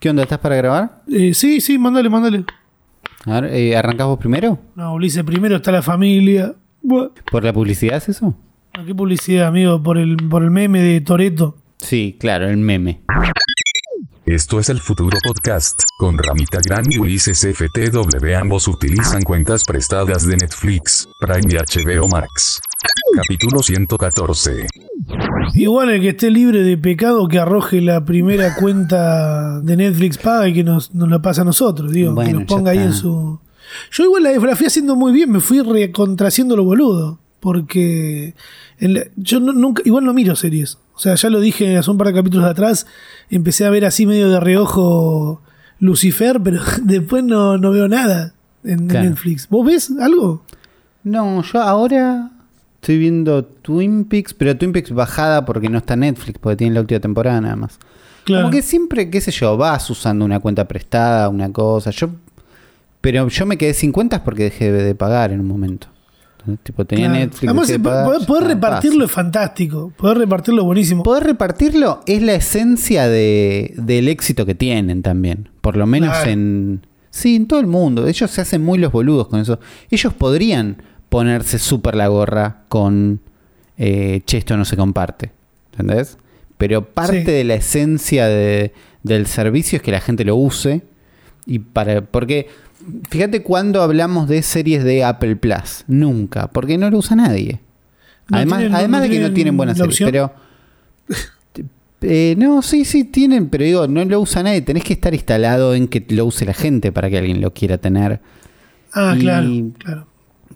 ¿Qué onda? ¿Estás para grabar? Eh, sí, sí, mándale, mándale. A ver, eh, ¿arrancás vos primero? No, Ulises, primero está la familia. Buah. ¿Por la publicidad es eso? No, ¿Qué publicidad, amigo? Por el, por el meme de Toreto. Sí, claro, el meme. Esto es el Futuro Podcast, con Ramita Gran y Ulises FTW. Ambos utilizan cuentas prestadas de Netflix, Prime y HBO Max. Capítulo 114. Igual el que esté libre de pecado que arroje la primera cuenta de Netflix paga y que nos, nos la pasa a nosotros, digo. Bueno, que nos ponga ahí en su. Yo igual la, la fui haciendo muy bien, me fui recontraciendo lo boludo. Porque la- yo no- nunca, igual no miro series. O sea, ya lo dije hace un par de capítulos de atrás. Empecé a ver así medio de reojo Lucifer, pero después no, no veo nada en Claro. Netflix. ¿Vos ves algo? No, yo ahora estoy viendo Twin Peaks, pero Twin Peaks bajada porque no está Netflix, porque tiene la última temporada nada más. Claro. Como que siempre, qué sé yo, vas usando una cuenta prestada, una cosa. Yo, pero yo me quedé sin cuentas porque dejé de pagar en un momento. Tipo, tenía Claro. Netflix. Además, de pagar, poder, repartirlo es fantástico. Poder repartirlo es buenísimo. Poder repartirlo es la esencia de, del éxito que tienen también. Por lo menos Claro. en. Sí, en todo el mundo. Ellos se hacen muy los boludos con eso. Ellos podrían ponerse súper la gorra con. Eh, che, esto no se comparte. ¿Entendés? Pero parte Sí. de la esencia de- del servicio es que la gente lo use. Y para. Porque. Fíjate cuando hablamos de series de Apple Plus. Nunca. Porque no lo usa nadie. No además tienen- además no de que no tienen buenas series. opción. Pero. Eh, no, sí, sí, tienen, pero digo, no lo usa nadie. Tenés que estar instalado en que lo use la gente para que alguien lo quiera tener. Ah, Y- claro, claro.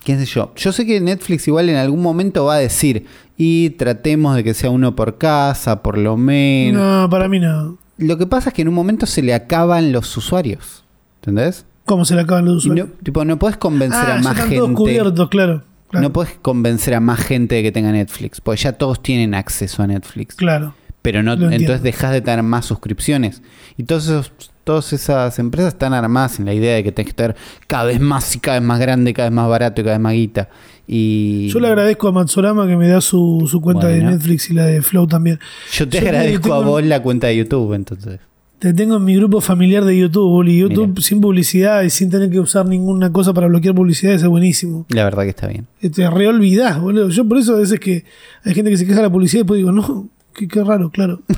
¿Qué sé yo? Yo sé que Netflix igual en algún momento va a decir, y tratemos de que sea uno por casa, por lo menos. No, para mí no. Lo que pasa es que en un momento se le acaban los usuarios. ¿Entendés? ¿Cómo se le acaban los Y no, usuarios? tipo, no puedes convencer ah, a más están gente. todos cubiertos, claro. Claro. No puedes convencer a más gente de que tenga Netflix, porque ya todos tienen acceso a Netflix. claro. Pero no, entonces dejas de tener más suscripciones. Y todos esos- todas esas empresas están armadas en la idea de que tenés que estar cada vez más y cada vez más grande, cada vez más barato y cada vez más guita. Y Yo le agradezco a Matsurama que me da su, su cuenta Bueno. de Netflix y la de Flow también. yo te yo agradezco tengo- a vos la cuenta de YouTube, entonces. Te tengo en mi grupo familiar de YouTube, Uli. YouTube sin publicidad y sin tener que usar ninguna cosa para bloquear publicidad, es buenísimo. La verdad que está bien. Te reolvidás, boludo. Yo por eso a veces que hay gente que se queja de la publicidad y después digo, no, qué, qué raro, claro.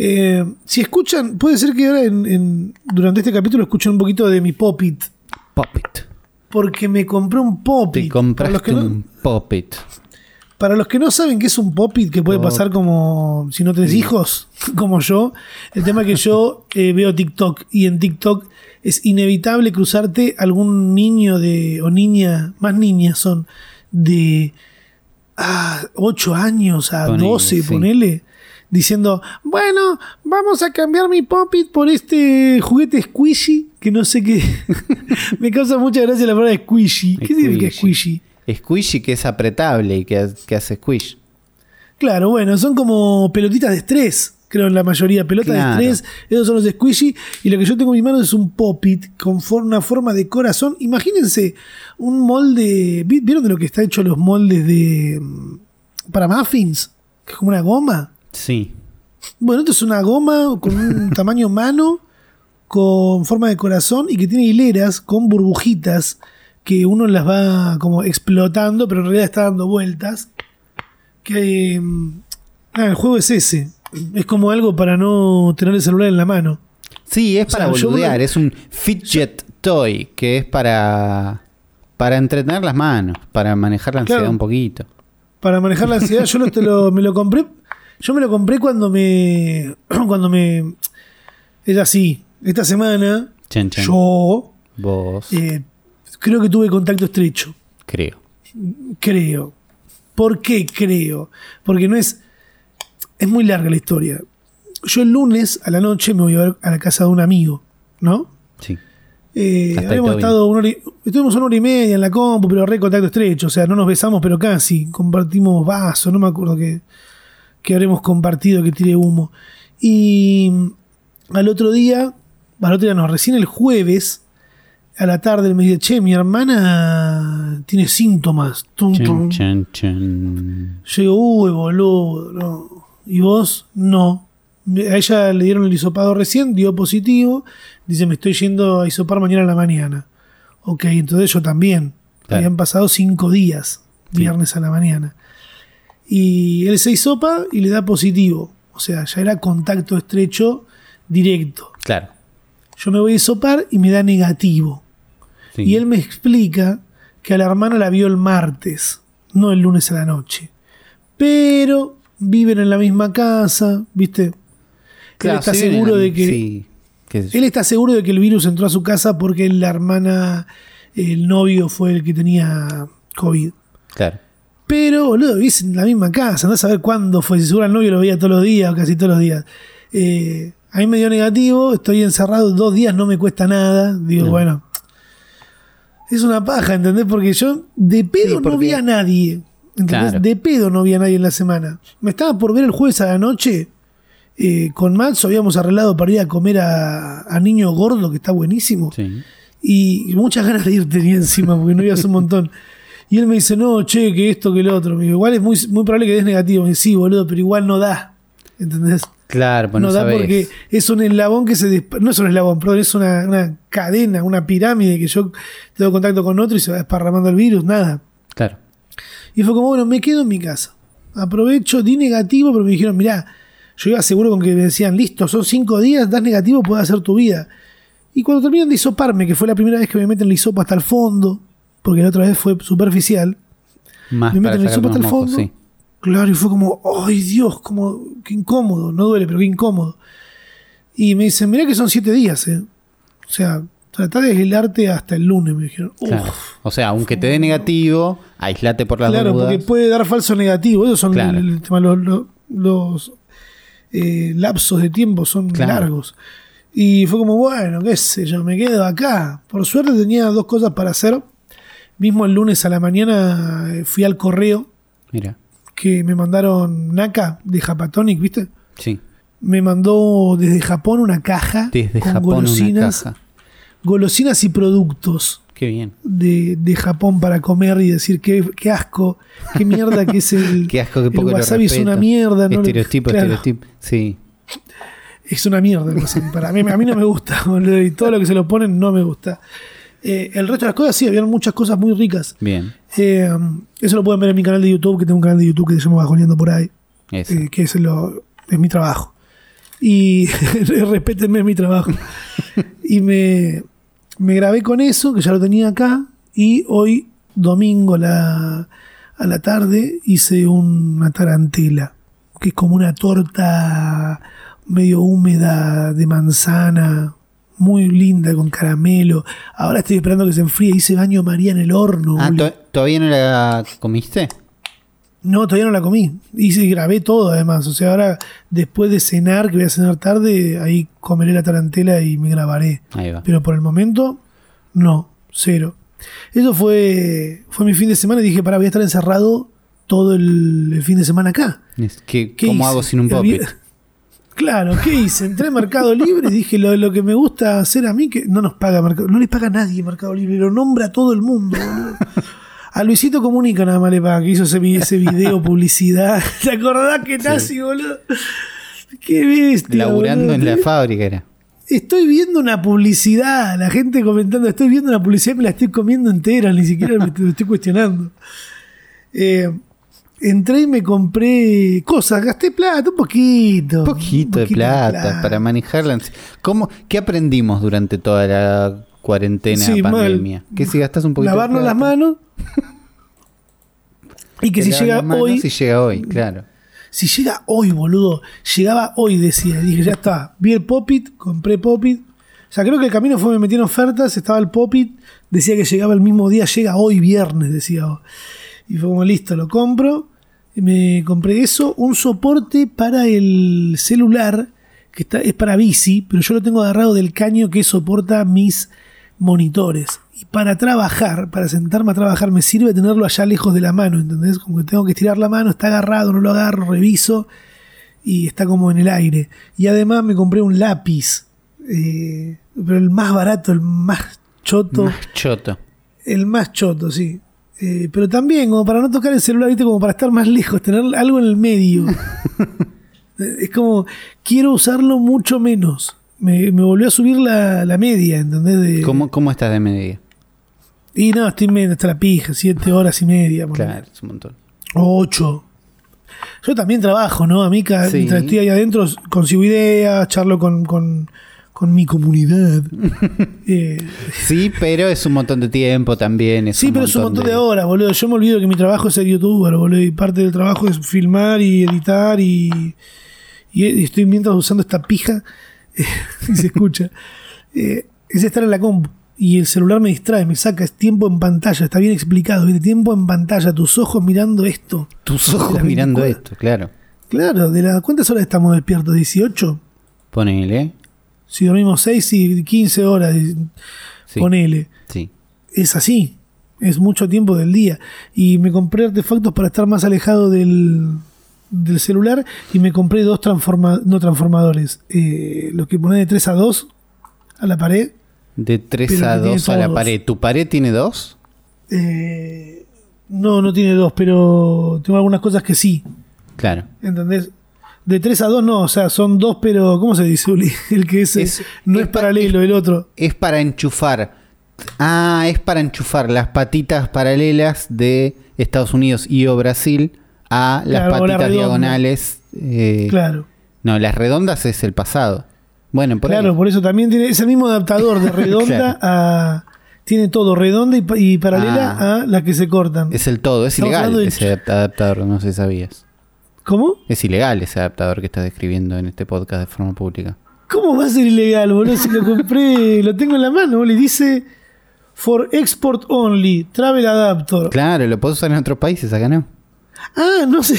Eh, si escuchan, puede ser que ahora en- en- durante este capítulo escuchen un poquito de mi Popit. Pop it. Porque me compré un Popit. Te compraste que no, un Pop it. para los que no saben qué es un Popit, que puede Pop. pasar como si no tenés hijos, como yo, el tema es que yo eh, veo TikTok y en TikTok es inevitable cruzarte algún niño de o niña, más niñas son, de ah, 8 años a Ponele, 12, sí. ponele, diciendo, bueno, vamos a cambiar mi Popit por este juguete squishy, que no sé qué. Me causa mucha gracia la palabra squishy. ¿Qué significa Squishy. squishy? Que es apretable y que, que hace squish. Claro, bueno, son como pelotitas de estrés, creo en la mayoría, pelotas Claro. de estrés, esos son los squishy, y lo que yo tengo en mis manos es un pop-it con for- una forma de corazón. Imagínense un molde, ¿vi- ¿vieron de lo que está hecho los moldes de mm, para muffins? Que es como una goma. Sí. Bueno, esto es una goma con un tamaño mano, con forma de corazón y que tiene hileras con burbujitas que uno las va como explotando, pero en realidad está dando vueltas. Que nada, el juego es ese. Es como algo para no tener el celular en la mano. Sí, es O sea, para yo boludear, es un fidget toy que es para para entretener las manos, para manejar la ansiedad Claro. un poquito. Para manejar la ansiedad, yo lo- te lo- me lo compré. Yo me lo compré cuando me. Cuando me. Es así. Esta semana. Yo. Vos, eh, creo que tuve contacto estrecho. creo. Creo. ¿Por qué creo? Porque no es. Es muy larga la historia. Yo el lunes a la noche me voy a ver a la casa de un amigo, ¿no? Sí. Eh, habíamos estado una hora y- estuvimos una hora y media en la compu, pero re contacto estrecho. O sea, no nos besamos, pero casi. Compartimos vasos, no me acuerdo que, que habremos compartido, que tire humo. Y al otro día, al otro día no, recién el jueves, a la tarde, me dice, che, mi hermana tiene síntomas. Tum, tum. Chan, chan, chan. Yo digo, uy, boludo, no. ¿Y vos? No, A ella le dieron el hisopado recién, dio positivo. Dice, me estoy yendo a hisopar mañana a la mañana. Ok, entonces yo también. Claro. Habían pasado cinco días, viernes a la mañana. Y él se hisopa y le da positivo. O sea, ya era contacto estrecho directo. Claro. Yo me voy a hisopar y me da negativo. Sí. Y él me explica que a la hermana la vio el martes, no el lunes a la noche. Pero viven en la misma casa, ¿viste? Claro, él está sí, seguro de que Sí. él está seguro de que el virus entró a su casa porque la hermana, el novio fue el que tenía COVID. Claro. Pero, boludo, vivís en la misma casa, no a saber cuándo fue, si seguro el novio lo veía todos los días o casi todos los días. Eh, a mí me dio negativo, estoy encerrado dos días, no me cuesta nada. Digo, No. bueno, es una paja, ¿entendés? Porque yo de pedo no vi a nadie. ¿entendés? Claro. De pedo no vi a nadie en la semana. Me estaba por ver el jueves a la noche. eh, con Max habíamos arreglado para ir a comer a, a Niño Gordo, que está buenísimo Sí. y, y muchas ganas de ir tenía encima porque no iba hace un montón. Y él me dice, no, che, que esto, que lo otro. Me digo, igual es muy, muy probable que des negativo. Me dice, sí, boludo, pero igual no da. ¿Entendés? Claro, pues no, no, da sabés. porque es un eslabón que se... No es un eslabón, perdón, es una, una cadena, una pirámide que yo tengo contacto con otro y se va desparramando el virus, nada. Claro. Y fue como, bueno, me quedo en mi casa. Aprovecho, di negativo, pero me dijeron, mirá, yo iba seguro con que me decían, listo, son cinco días, das negativo, puedes hacer tu vida. Y cuando terminan de hisoparme, que fue la primera vez que me meten el hisopo hasta el fondo, porque la otra vez fue superficial, Más me meten el hasta el mocos, fondo. sí. Claro, y fue como, ¡ay Dios! Como, qué incómodo, no duele, pero qué incómodo. Y me dicen, mirá que son siete días, ¿eh? O sea, tratá de aislarte hasta el lunes, me dijeron. Uf. Claro. O sea, aunque te dé negativo, aislate por las Claro, dudas. porque puede dar falso negativo. Esos son Claro. el- el tema, los, los- los, eh, lapsos de tiempo son Claro. largos. Y fue como, bueno, qué sé yo, me quedo acá. Por suerte tenía dos cosas para hacer. Mismo el lunes a la mañana eh, fui al correo Mira. que me mandaron Naka de Japatonic, ¿viste? Sí. Me mandó desde Japón una caja Desde con Japón golosinas, una caja. golosinas y productos Qué bien. de, de Japón para comer y decir qué, qué asco, qué mierda que es el, Qué asco, qué el poco lo wasabi es respeto. una mierda. no Estereotipo, claro. Sí. Es una mierda el. Para mí, a mí no me gusta. Y todo lo que se lo ponen no me gusta. Eh, el resto de las cosas sí, habían muchas cosas muy ricas. Bien. Eh, eso lo pueden ver en mi canal de YouTube, que tengo un canal de YouTube que se llama Bajoneando por ahí. Eh, que es, lo, es mi trabajo. Y respétenme mi trabajo. y me, me grabé con eso, que ya lo tenía acá, y hoy, domingo a la, a la tarde, hice una tarantela, que es como una torta medio húmeda de manzana, muy linda, con caramelo. Ahora estoy esperando que se enfríe, hice baño María en el horno. Ah, boludo. ¿to- ¿todavía no la comiste? No, todavía no la comí. Hice y grabé todo además. O sea, ahora después de cenar, que voy a cenar tarde, ahí comeré la tarantela y me grabaré. Ahí va. Pero por el momento, no, cero. Eso fue, fue mi fin de semana y dije, para, voy a estar encerrado todo el, el fin de semana acá. Es que, ¿Qué ¿Cómo hice? hago sin un vi- Claro, ¿qué hice? Entré a Mercado Libre y dije lo, lo que me gusta hacer a mí, que no nos paga Mercado no le paga a nadie Mercado Libre, lo nombra a todo el mundo, boludo. A Luisito Comunica nada más le paga, que hizo ese, ese video, publicidad. ¿Te acordás que nazi, boludo? Qué bestia. Laburando boludo. en la fábrica era. Estoy viendo una publicidad, la gente comentando, estoy viendo una publicidad y me la estoy comiendo entera, ni siquiera me estoy cuestionando. Eh, entré y me compré cosas, gasté plata, un poquito. Un poquito de poquito plata, para manejar la ansi- ¿Cómo, ¿Qué aprendimos durante toda la cuarentena, Sí, mal. pandemia? Que si gastas un poquito Lavarnos de las plata, manos. y que si llega las manos hoy, Si llega hoy, claro. si llega hoy, boludo, llegaba hoy, decía. Dije, ya está. Vi el Popit, compré Popit. O sea, creo que el camino fue, me metí en ofertas, estaba el Popit, decía que llegaba el mismo día, llega hoy viernes, decía. Y fue como, listo, lo compro. Me compré eso, un soporte para el celular, que está, es para bici, pero yo lo tengo agarrado del caño que soporta mis monitores. Y para trabajar, para sentarme a trabajar, me sirve tenerlo allá lejos de la mano, ¿entendés? Como que tengo que estirar la mano, está agarrado, no lo agarro, reviso y está como en el aire. Y además me compré un lápiz, eh, pero el más barato, el más choto. Más choto. El más choto, sí. Eh, pero también, como para no tocar el celular, ¿viste? Como para estar más lejos, tener algo en el medio. Eh, Es como, quiero usarlo mucho menos. Me, me volvió a subir la, la media, ¿entendés? De- ¿Cómo, ¿Cómo estás de medida? Y no, estoy medio hasta la pija, siete horas y media. Claro, es un montón. O ocho. Yo también trabajo, ¿no? A mí, cada- Sí. mientras estoy ahí adentro, consigo ideas, charlo con, con, con mi comunidad. Eh, Sí, pero es un montón de tiempo también. Es sí, pero es un montón de horas, boludo. Yo me olvido que mi trabajo es ser youtuber, boludo. Y parte del trabajo es filmar y editar y, y estoy mientras usando esta pija y se escucha. Eh, es estar en la compu. Y el celular me distrae, me saca, es tiempo en pantalla, está bien explicado, ¿viste? tiempo en pantalla, tus ojos mirando esto. Tus ojos mirando 24. esto, claro. Claro, de las ¿cuántas horas estamos despiertos? ¿18? Ponele. Si dormimos 6 y 15 horas, Sí. ponele. Sí. Es así, es mucho tiempo del día. Y me compré artefactos para estar más alejado del, del celular y me compré dos transforma no transformadores. Eh, los que ponen de 3 a 2 a la pared. De 3 Pero a que tiene 2 a la pared. ¿Tu pared tiene dos? Eh, no, no tiene dos, pero tengo algunas cosas que sí. Claro. ¿Entendés? De 3 a 2 no, o sea, son dos, pero ¿cómo se dice, Uli? El que es, Es- no es es, pa- paralelo, el otro. Es para enchufar. Ah, es para enchufar las patitas paralelas de Estados Unidos y o Brasil a las Claro, o la patitas diagonales. eh, Claro. No, las redondas es el pasado. Bueno, por ahí. Claro, por eso también tiene es el mismo adaptador de redonda Claro. a. Tiene todo, redonda y, y paralela Ah. a las que se cortan. Es el todo. Es Estamos ilegal ese adap- adaptador, no sé si sabías. ¿Cómo? Es ilegal ese adaptador que estás describiendo en este podcast de forma pública. ¿Cómo va a ser ilegal, boludo? Si lo compré, lo tengo en la mano, boludo. y Dice For Export Only, Travel Adapter. Claro, lo puedes usar en otros países, acá no. Ah, no sé.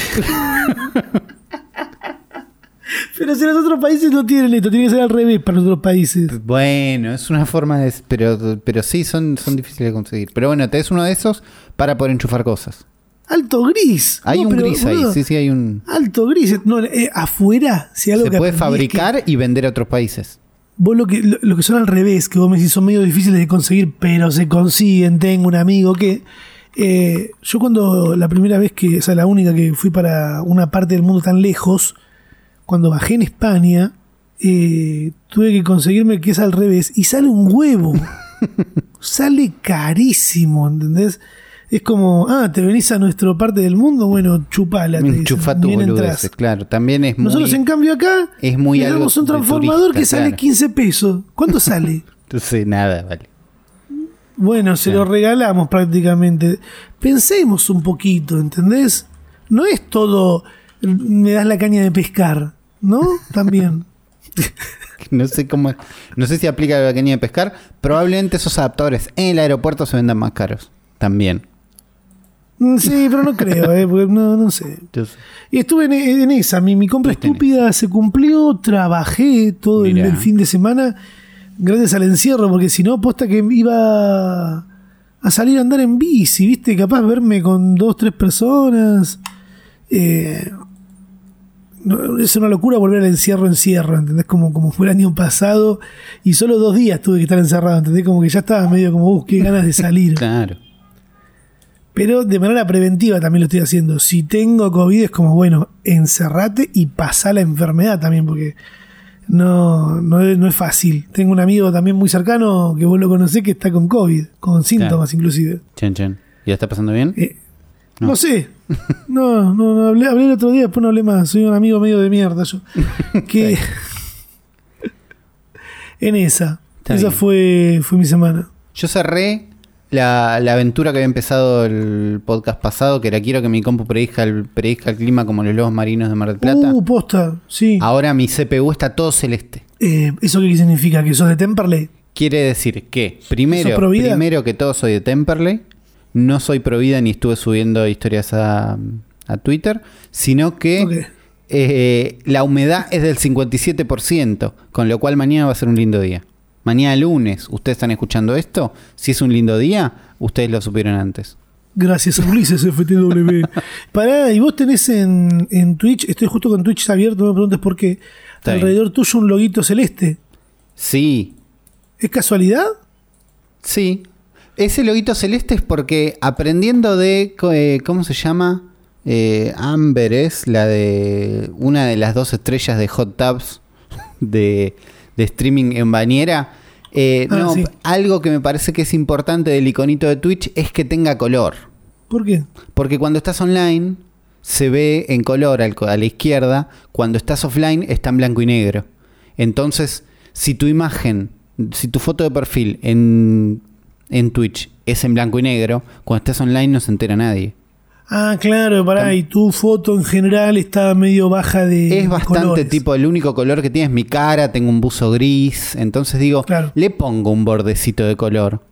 Pero si los otros países no tienen esto, tiene que ser al revés para los otros países. Bueno, es una forma de... Pero, pero sí, son, son difíciles de conseguir. Pero bueno, te es uno de esos para poder enchufar cosas. Alto gris. Hay No, un pero, gris ahí, boludo, sí, sí, hay un... Alto gris. No, eh, afuera, si algo Se que puede aprendí es que fabricar y vender a otros países. Vos lo que, lo, lo que son al revés, que vos me decís son medio difíciles de conseguir, pero se consiguen. Tengo un amigo que. eh, yo cuando la primera vez que, o sea, la única que fui para una parte del mundo tan lejos, cuando bajé en España, eh, tuve que conseguirme que es al revés y sale un huevo. sale carísimo, ¿entendés? Es como, ah, te venís a nuestra parte del mundo, bueno, chupala. te tu boludeces, claro. También es muy... Nosotros en cambio acá es muy algo un transformador turista, que sale claro. 15 pesos. ¿Cuánto sale? No sé nada, vale. Bueno, se Claro. lo regalamos prácticamente. Pensemos un poquito, ¿entendés? No es todo me das la caña de pescar, ¿no? También. No sé cómo... No sé si aplica la caña de pescar. Probablemente esos adaptadores en el aeropuerto se vendan más caros. También. Mm, Sí, pero no creo, ¿eh? Porque no, no sé. Y estuve en, en esa, mi, mi compra en estúpida se cumplió, trabajé todo el, fin de semana gracias al encierro, porque si no, posta que iba a salir a andar en bici, ¿viste? Capaz verme con dos, tres personas. Eh, no, es una locura volver al encierro, encierro, ¿entendés? Como, como fue el año pasado y solo dos días tuve que estar encerrado, ¿entendés? Como que ya estaba medio como, uh, qué ganas de salir. claro. Pero de manera preventiva también lo estoy haciendo. Si tengo COVID es como, bueno, encerrate y pasá la enfermedad también, porque no, no, es, no es fácil. Tengo un amigo también muy cercano que vos lo conocés que está con COVID, con síntomas inclusive. Chen, chen. ¿Ya está pasando bien? Eh, No. no. sé. No, no, no, hablé, hablé el otro día, después no hablé más. Soy un amigo medio de mierda yo. Que en esa. Está esa bien. fue, fue mi semana. Yo cerré la, la aventura que había empezado el podcast pasado, que era quiero que mi compu predizca el, predizca el clima como los lobos marinos de Mar del Plata. Uh, posta, sí. Ahora mi CPU está todo celeste. Eh, ¿Eso qué significa? ¿Que sos de Temperley? Quiere decir que, ¿Sos primero, primero que todo soy de Temperley, no soy pro vida ni estuve subiendo historias a, a Twitter, sino que eh, la humedad es del 57%, con lo cual mañana va a ser un lindo día. Mañana lunes, ustedes están escuchando esto, si es un lindo día, ustedes lo supieron antes. Gracias a Ulises FTW. Pará, y vos tenés en, en Twitch, estoy justo con Twitch abierto, no me preguntes por qué. Está bien. Alrededor tuyo un loguito celeste. Sí, ¿Es casualidad? sí. Ese loguito celeste es porque aprendiendo de, eh, ¿cómo se llama? Eh, Amber es la de una de las dos estrellas de Hot Tubs de, de streaming en bañera. Eh, Ah, no, sí. algo que me parece que es importante del iconito de Twitch es que tenga color. ¿Por qué? Porque cuando estás online se ve en color a la izquierda, cuando estás offline está en blanco y negro. Entonces, si tu imagen, si tu foto de perfil en, en Twitch es en blanco y negro, cuando estás online no se entera nadie. Ah, claro, pará, y tu foto en general está medio baja de Es bastante colores. tipo, el único color que tiene es mi cara, tengo un buzo gris, entonces digo, Claro. le pongo un bordecito de color.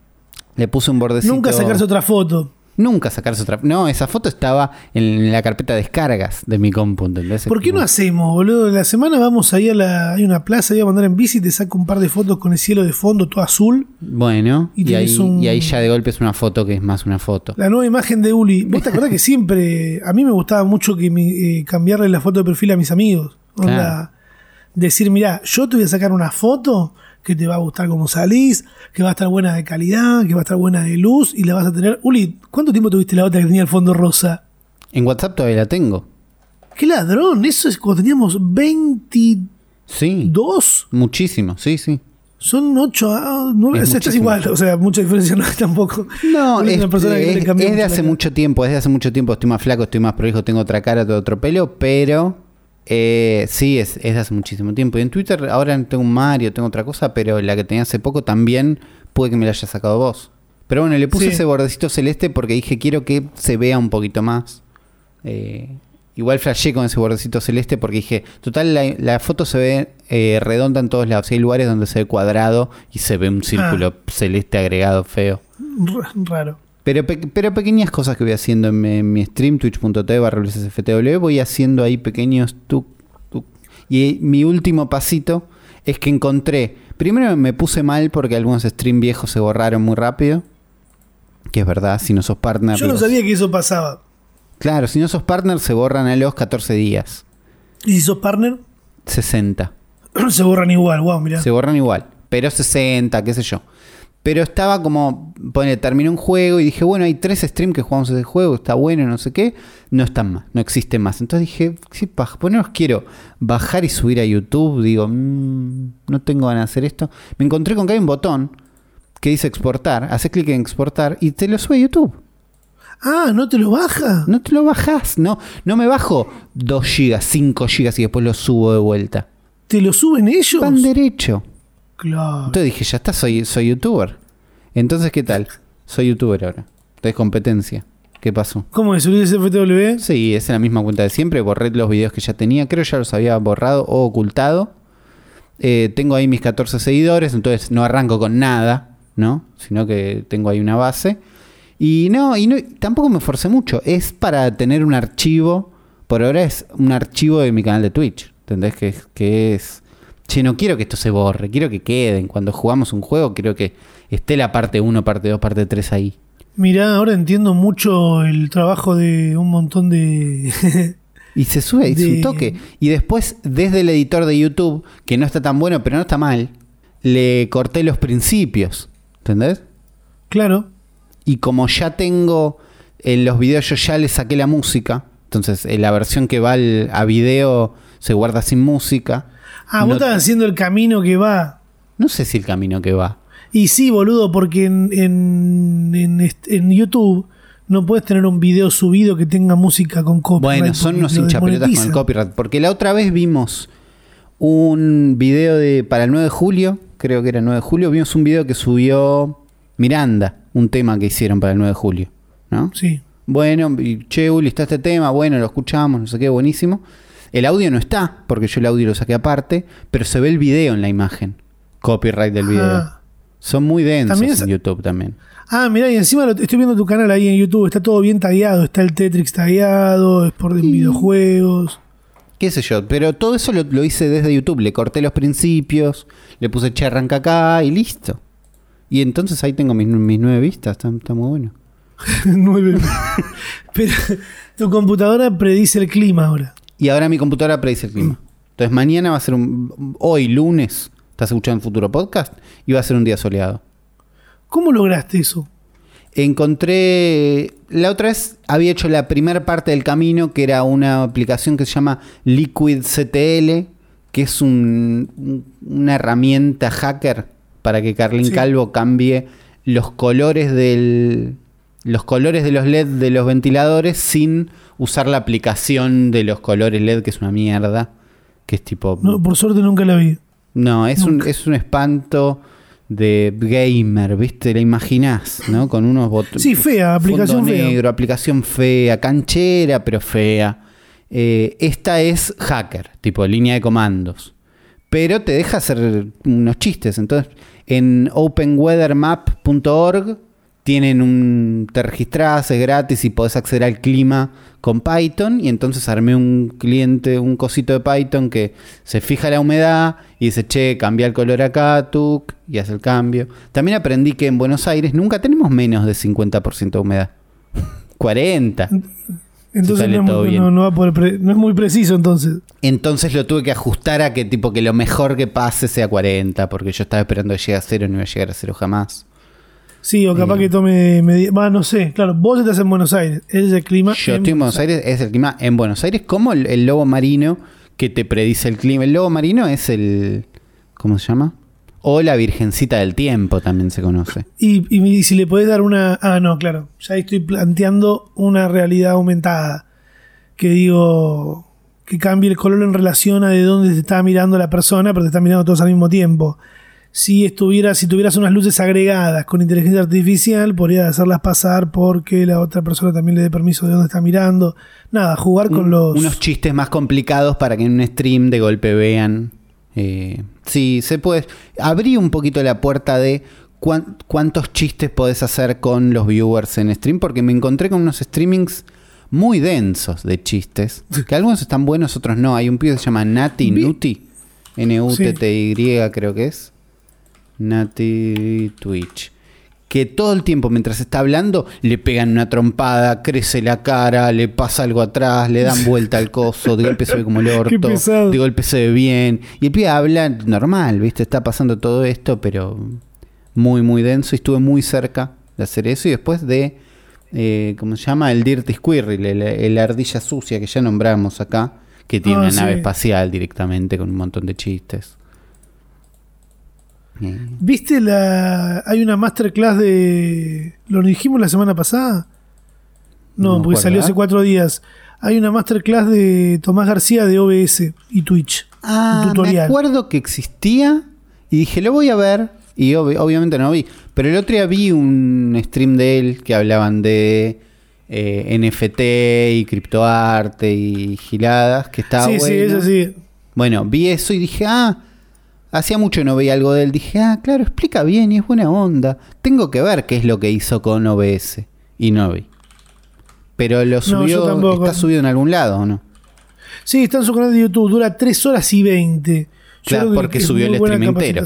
Le puse un bordecito. Nunca sacarse otra foto. Nunca sacarse otra. No, esa foto estaba en la carpeta de descargas de mi compu, ¿entendés? ¿Por qué no hacemos, boludo? La semana vamos ahí a la. Hay una plaza, voy a mandar en bici y te saco un par de fotos con el cielo de fondo, todo azul. Bueno, Y y, ahí, un- y ahí ya de golpe es una foto que es más una foto. La nueva imagen de Uli. ¿Vos te acordás que siempre. A mí me gustaba mucho que mi- eh, cambiarle la foto de perfil a mis amigos. Onda, Claro. Decir, mirá, yo te voy a sacar una foto que te va a gustar como salís, que va a estar buena de calidad, que va a estar buena de luz y la vas a tener. Uli, ¿cuánto tiempo tuviste la otra que tenía el fondo rosa? En WhatsApp todavía la tengo. ¡Qué ladrón! Eso es cuando teníamos 22. Sí. Muchísimo, sí, sí. Son 8 a 9. Es estás muchísimo. igual, o sea, mucha diferencia no tampoco. No, es, una persona que es- es de hace cara. mucho tiempo, es de hace mucho tiempo. Estoy más flaco, estoy más prolijo, tengo otra cara, todo otro pelo, pero eh, sí, es, es de hace muchísimo tiempo. Y en Twitter ahora tengo un Mario, tengo otra cosa, pero la que tenía hace poco también puede que me la haya sacado vos. Pero bueno, le puse Sí. ese bordecito celeste porque dije quiero que se vea un poquito más. Eh, igual flashé con ese bordecito celeste porque dije, total, la, la foto se ve eh, redonda en todos lados. Hay lugares donde se ve cuadrado y se ve un círculo celeste agregado feo. R- Raro. Pero, pe- pero pequeñas cosas que voy haciendo en mi, en mi stream, twitch.tv barra voy haciendo ahí pequeños tuc, tuc. Y mi último pasito es que encontré, primero me puse mal porque algunos stream viejos se borraron muy rápido, que es verdad, si no sos partner. Yo no los- sabía que eso pasaba. Claro, si no sos partner se borran a los 14 días, ¿Y si sos partner? 60. Se borran igual, wow, mirá. Se borran igual, pero 60, qué sé yo. Pero estaba como, pone, terminé un juego y dije, bueno, hay tres streams que jugamos ese juego, está bueno, no sé qué. No están más, no existen más. Entonces dije, sí, paja, pues no los quiero bajar y subir a YouTube. Digo, "Mm, no tengo ganas de hacer esto. Me encontré con que hay un botón que dice exportar. Haces clic en exportar y te lo sube a YouTube. Ah, ¿no te lo baja? No te lo bajas, no, no me bajo 2 GB, 5 GB y después lo subo de vuelta. ¿Te lo suben ellos? Van derecho. Claro. Entonces dije, ya está, soy, soy youtuber. Entonces, ¿qué tal? Soy youtuber ahora. Entonces, competencia. ¿Qué pasó? ¿Cómo es? ¿Ulises FTW? Sí, es en la misma cuenta de siempre. Borré los videos que ya tenía. Creo ya los había borrado o ocultado. Eh, tengo ahí mis 14 seguidores, entonces no arranco con nada, ¿no? Sino que tengo ahí una base. Y no, y no, tampoco me forcé mucho. Es para tener un archivo. Por ahora es un archivo de mi canal de Twitch. ¿Entendés? Que, es- que es. Che, no quiero que esto se borre, quiero que queden. Cuando jugamos un juego, quiero que esté la parte 1, parte 2, parte 3 ahí. Mirá, ahora entiendo mucho el trabajo de un montón de... Y se sube ahí De- su toque. Y después, desde el editor de YouTube, que no está tan bueno, pero no está mal, le corté los principios. ¿Entendés? claro. Y como ya tengo en los videos, yo ya le saqué la música. Entonces, en la versión que va al- a video se guarda sin música. Ah, vos No- estás haciendo el camino que va. No sé si el camino que va. Y sí, boludo, porque en, en, en en YouTube no puedes tener un video subido que tenga música con copyright. Bueno, son unos lo hinchapelotas con el copyright. Porque la otra vez vimos un video de para el 9 de julio, creo que era el 9 de julio, vimos un video que subió Miranda, un tema que hicieron para el 9 de julio, ¿no? Sí. Bueno, che, Uli, está este tema, bueno, lo escuchamos, no sé qué, buenísimo. El audio no está, porque yo el audio lo saqué aparte, pero se ve el video en la imagen. Copyright del video. Ah. Son muy densos es- en YouTube también. Ah, mirá, y encima lo- estoy viendo tu canal ahí en YouTube, está todo bien tagueado, está el Tetrix tagueado, es por videojuegos. qué sé yo, pero todo eso lo, lo hice desde YouTube, le corté los principios, le puse che arranca acá y listo. Y entonces ahí tengo mis, mis nueve vistas, está, está muy bueno. Nueve. Pero tu computadora predice el clima ahora. Y ahora mi computadora predice el clima. Entonces mañana va a ser un... Hoy, lunes, estás escuchando el futuro podcast, y va a ser un día soleado. ¿Cómo lograste eso? encontré. La otra vez había hecho la primera parte del camino, que era una aplicación que se llama Liquid CTL, que es un- un- una herramienta hacker para que Carlin Sí. Calvo cambie los colores del. Los colores de los LED de los ventiladores sin usar la aplicación de los colores LED, que es una mierda. Que es tipo. No, por suerte nunca la vi. No, es un, es un espanto de gamer, ¿viste? La imaginás, ¿no? Con unos botones. Sí, fea, aplicación fea. negro, aplicación fea, canchera, pero fea. Eh, esta es hacker, tipo línea de comandos. Pero te deja hacer unos chistes. Entonces, en openweathermap.org tienen un. Te registras, es gratis y podés acceder al clima con Python. Y entonces armé un cliente, un cosito de Python que se fija la humedad y dice, che, cambia el color acá, tuk, y hace el cambio. También aprendí que en Buenos Aires nunca tenemos menos de 50% de humedad. 40. Entonces no, es no- no va pre- no es muy preciso entonces. Entonces lo tuve que ajustar a que tipo que lo mejor que pase sea 40, porque yo estaba esperando que llegue a cero y no iba a llegar a cero jamás. Sí, o capaz Eh. que tome medi- Va, no sé. Claro, vos estás en Buenos Aires. Es el clima. Yo estoy en Buenos Aires, es el clima en Buenos Aires como el, el lobo marino que te predice el clima. El lobo marino es el... ¿Cómo se llama? O la virgencita del tiempo también se conoce. Y, y si le podés dar una. Ah, no, claro. Ya estoy planteando una realidad aumentada. Que digo. Que cambie el color en relación a de dónde te está mirando la persona, pero te está mirando todos al mismo tiempo. Si estuviera, si tuvieras unas luces agregadas con inteligencia artificial, podría hacerlas pasar porque la otra persona también le dé permiso de dónde está mirando. Nada, jugar con Un- los. Unos chistes más complicados para que en un stream de golpe vean. Eh, sí, se puede. Abrí un poquito la puerta de cuán- cuántos chistes podés hacer con los viewers en stream, porque me encontré con unos streamings muy densos de chistes. Que algunos están buenos, otros no. Hay un pibe que se llama Nati Nuti. N-U-T-T-Y, creo que es. Nati Twitch. Que todo el tiempo, mientras está hablando, le pegan una trompada, crece la cara, le pasa algo atrás, le dan vuelta al coso, de golpe se ve como el orto, de golpe se ve bien. Y el pibe habla normal, ¿viste? Está pasando todo esto, pero muy, muy denso. Y estuve muy cerca de hacer eso. Y después de, eh, ¿cómo se llama? El Dirty Squirrel, el, el ardilla sucia que ya nombramos acá, que tiene Ah, una sí. nave espacial directamente con un montón de chistes. Eh, ¿Viste la. Hay una masterclass de. ¿Lo dijimos la semana pasada? No, No me porque salió ¿eh? hace cuatro días. Hay una masterclass de Tomás García de OBS y Twitch. Ah, un me tutorial. acuerdo que existía y dije, lo voy a ver. Y ob- obviamente no lo vi. Pero el otro día vi un stream de él que hablaban de eh, NFT y criptoarte y giladas, que estaba sí, bueno. sí, eso sí. Bueno, vi eso y dije, ah, hacía mucho que no veía algo de él. Dije, ah, claro, explica bien y es buena onda. Tengo que ver qué es lo que hizo con OBS. Y no vi. Pero lo subió. ¿está subido en algún lado o no? Sí, está en su canal de YouTube, dura 3 horas y 20. Yo Claro, porque subió el stream entero.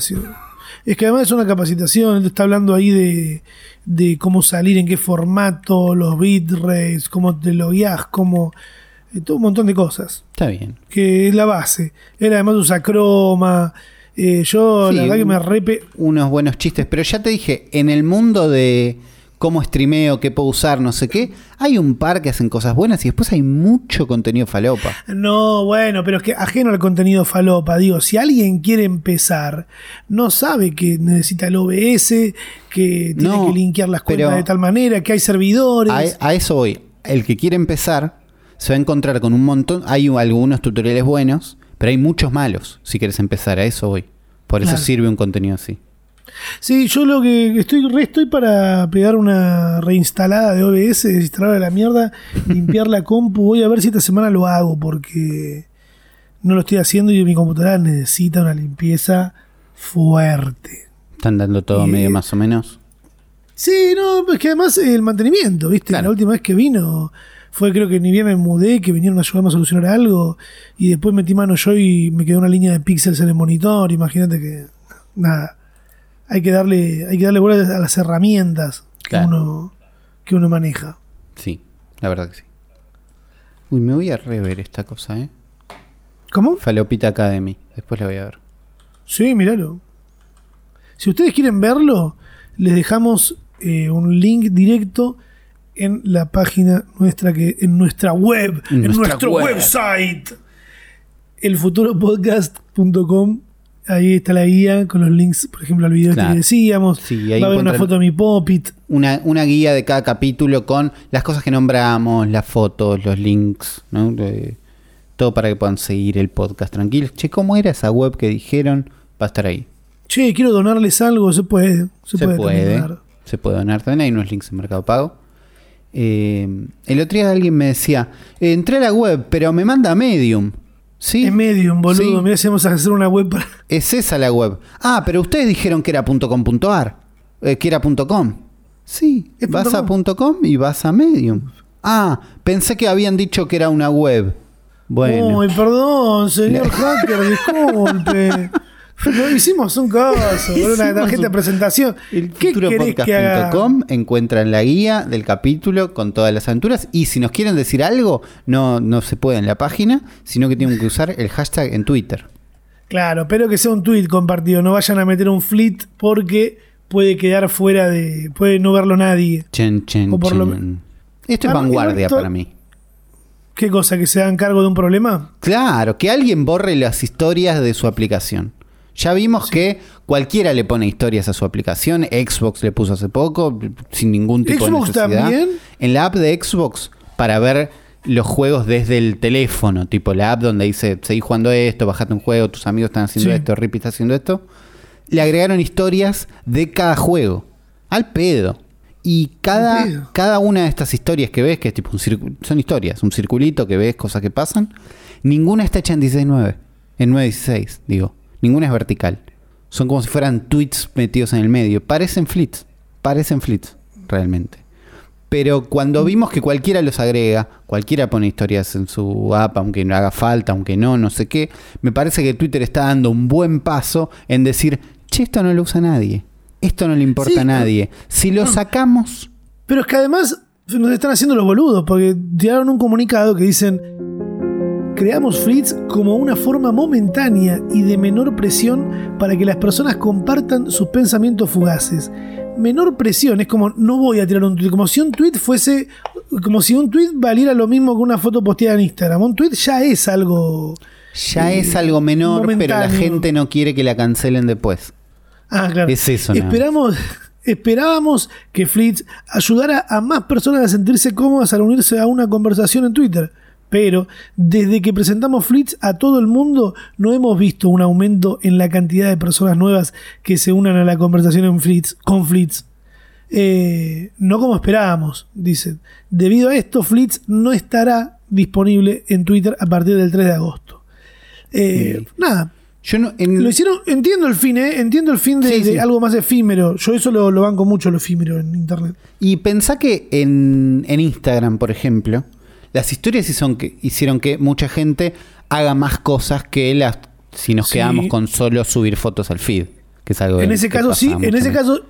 Es que además es una capacitación, él está hablando ahí de, de cómo salir, en qué formato, los bitrates, cómo te logueás, cómo. eh, todo un montón de cosas. Está bien. Que es la base. Él además usa croma. Eh, yo, Sí, la verdad que me repe. unos buenos chistes. Pero ya te dije, en el mundo de cómo streameo, qué puedo usar, no sé qué, hay un par que hacen cosas buenas y después hay mucho contenido falopa. No, bueno, pero es que ajeno al contenido falopa, digo, si alguien quiere empezar, no sabe que necesita el OBS, que tiene No, que linkear las cuentas de tal manera, que hay servidores. A, a eso voy. El que quiere empezar se va a encontrar con un montón. Hay algunos tutoriales buenos, pero hay muchos malos si quieres empezar. A eso voy. Por eso Claro. sirve un contenido así. Sí, yo lo que estoy, re estoy para pegar una reinstalada de OBS, desinstalar a la mierda, limpiar la compu. Voy a ver si esta semana lo hago porque no lo estoy haciendo y mi computadora necesita una limpieza fuerte. Están dando todo medio más o menos. Sí, no, es que además el mantenimiento, ¿viste? Claro. La última vez que vino fue creo que ni bien me mudé, que vinieron a ayudarme a solucionar algo y después metí mano yo y me quedó una línea de píxeles en el monitor. Imagínate que nada. Hay que darle hay que darle bola a las herramientas Claro. que uno que uno maneja. Sí, la verdad que sí. Uy, me voy a rever esta cosa, ¿eh? ¿Cómo? Falopita Academy. Después la voy a ver. Sí, míralo. Si ustedes quieren verlo, les dejamos eh, un link directo en la página nuestra que en nuestra web, En nuestro web. website, elfuturopodcast.com. Ahí está la guía con los links, por ejemplo, al video Claro. que decíamos. Sí, ahí Va a haber una foto de mi popit. Una, una guía de cada capítulo con las cosas que nombramos, las fotos, los links, ¿no? De- todo para que puedan seguir el podcast tranquilos. Che, ¿cómo era esa web que dijeron? Va a estar ahí. Che, quiero donarles algo, se puede. Se, Se puede. puede. Se puede donar también. Hay unos links en Mercado Pago. Eh, el otro día alguien me decía, eh, entré a la web, pero me manda a Medium. ¿Sí? Es Medium, boludo. Sí. Mira si vamos a hacer una web para. Es esa la web. Ah, pero ustedes dijeron que era .com.ar, eh, que era .com. Sí, vas a .com. .com y vas a Medium. Ah, pensé que habían dicho que era una web. Bueno, Uy, perdón, señor hacker, disculpe. No hicimos un caso, boludo, una tarjeta de presentación. el ¿Qué futuropodcast.com encuentran la guía del capítulo con todas las aventuras y si nos quieren decir algo, no, no se puede en la página, sino que tienen que usar el hashtag en Twitter. Claro, pero que sea un tweet compartido. No vayan a meter un fleet porque puede quedar fuera de. puede no verlo nadie. Chen, chen, O por lo chen. Esto es Ah, vanguardia para mí. ¿Qué cosa? ¿Que se hagan cargo de un problema? Claro, que alguien borre las historias de su aplicación. Ya vimos que cualquiera le pone historias a su aplicación. Xbox le puso hace poco, sin ningún tipo ¿Xbox de necesidad. también? En la app de Xbox, para ver los juegos desde el teléfono, tipo la app donde dice, seguí jugando esto, bajate un juego, tus amigos están haciendo Sí. esto, Rippy está haciendo esto. Le agregaron historias de cada juego. Al pedo. Y cada, pedo. cada una de estas historias que ves, que es tipo un son historias, un circulito que ves, cosas que pasan, ninguna está hecha en 16.9, en 9.16, digo. Ninguna es vertical. Son como si fueran tweets metidos en el medio. Parecen flits, parecen flits, realmente. Pero cuando vimos que cualquiera los agrega, cualquiera pone historias en su app, aunque no haga falta, aunque no, no sé qué, me parece que Twitter está dando un buen paso en decir, che, esto no lo usa nadie, esto no le importa Sí, a nadie. Si lo sacamos, Pero es que además nos están haciendo los boludos porque tiraron un comunicado que dicen creamos fleets como una forma momentánea y de menor presión para que las personas compartan sus pensamientos fugaces. Menor presión, es como no voy a tirar un tweet, como si un tweet fuese, como si un tweet valiera lo mismo que una foto posteada en Instagram. Un tweet ya es algo... ya Eh, es algo menor, pero la gente no quiere que la cancelen después. Ah, claro. Es eso. Esperamos, esperábamos que Fleets ayudara a más personas a sentirse cómodas al unirse a una conversación en Twitter. Pero desde que presentamos Fleets a todo el mundo, no hemos visto un aumento en la cantidad de personas nuevas que se unan a la conversación en Fleets, con Fleets. Eh, no como esperábamos, dicen. Debido a esto, Fleets no estará disponible en Twitter a partir del 3 de agosto. Eh. Nada, Yo no, en- lo hicieron, entiendo el fin, ¿eh? entiendo el fin de, Sí, de sí. algo más efímero. Yo eso lo, lo banco mucho, lo efímero en internet. Y pensá que en, en Instagram, por ejemplo, las historias hicieron que, hicieron que mucha gente haga más cosas que las si nos Sí. quedamos con solo subir fotos al feed. Que es algo En ese caso sí, en ese caso,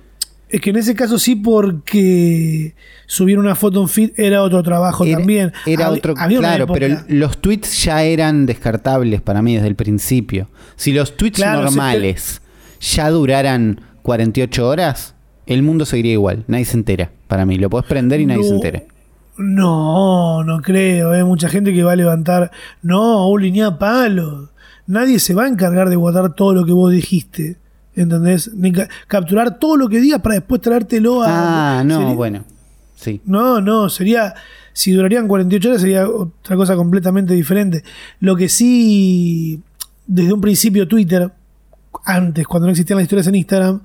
es que en ese caso sí, porque subir una foto en feed era otro trabajo Era, también. era Hab- otro, claro, pero los tweets ya eran descartables para mí desde el principio. Si los tweets Claro, se- normales ya duraran 48 horas, el mundo seguiría igual. Nadie se entera. Para mí, lo podés prender y nadie No. se entera. No, no creo. Hay mucha gente que va a levantar. No, un línea palo. Nadie se va a encargar de guardar todo lo que vos dijiste. ¿Entendés? Ni ca- capturar todo lo que digas para después traértelo a. Ah, no, Sería- bueno. Sí. No, no, sería. Si durarían 48 horas sería otra cosa completamente diferente. Lo que sí, desde un principio Twitter, antes, cuando no existían las historias en Instagram,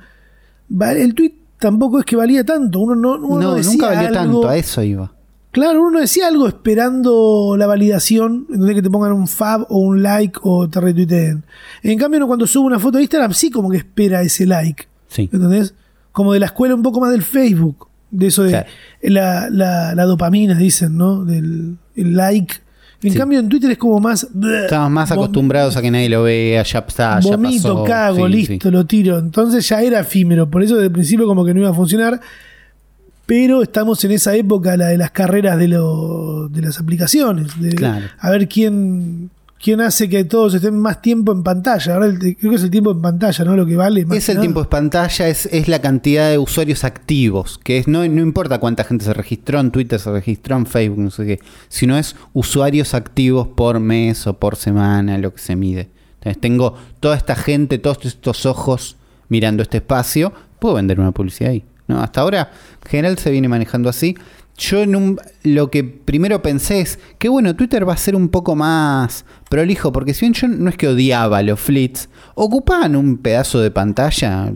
el tweet tampoco es que valía tanto. Uno no, uno No, decía nunca valió algo- tanto, a eso iba. Claro, uno no decía algo esperando la validación, en que te pongan un fab o un like o te retuiteen. En cambio, uno cuando sube una foto de Instagram, sí como que espera ese like. Sí. ¿Entendés? Como de la escuela un poco más del Facebook. De eso de Claro. la, la- la dopamina, dicen, ¿no? Del el like. En Sí. cambio, en Twitter es como más. Estamos más acostumbrados a que nadie lo vea, ya está, ya Vomito, pasó. cago, Sí, listo, sí. lo tiro. Entonces ya era efímero. Por eso desde el principio como que no iba a funcionar. Pero estamos en esa época, la de las carreras de, lo- de las aplicaciones. de- Claro. A ver quién, quién hace que todos estén más tiempo en pantalla. Ahora el- creo que es el tiempo en pantalla, ¿no? Lo que vale. más Es el nada. tiempo de pantalla, es, es la cantidad de usuarios activos, que es no, no importa cuánta gente se registró en Twitter, se registró en Facebook, no sé qué, sino es usuarios activos por mes o por semana, lo que se mide. Entonces tengo toda esta gente, todos estos ojos mirando este espacio, puedo vender una publicidad ahí. ¿No? Hasta ahora, en general se viene manejando así. Yo en un- lo que primero pensé es que bueno, Twitter va a ser un poco más prolijo, porque si bien yo no es que odiaba los flits, ocupaban un pedazo de pantalla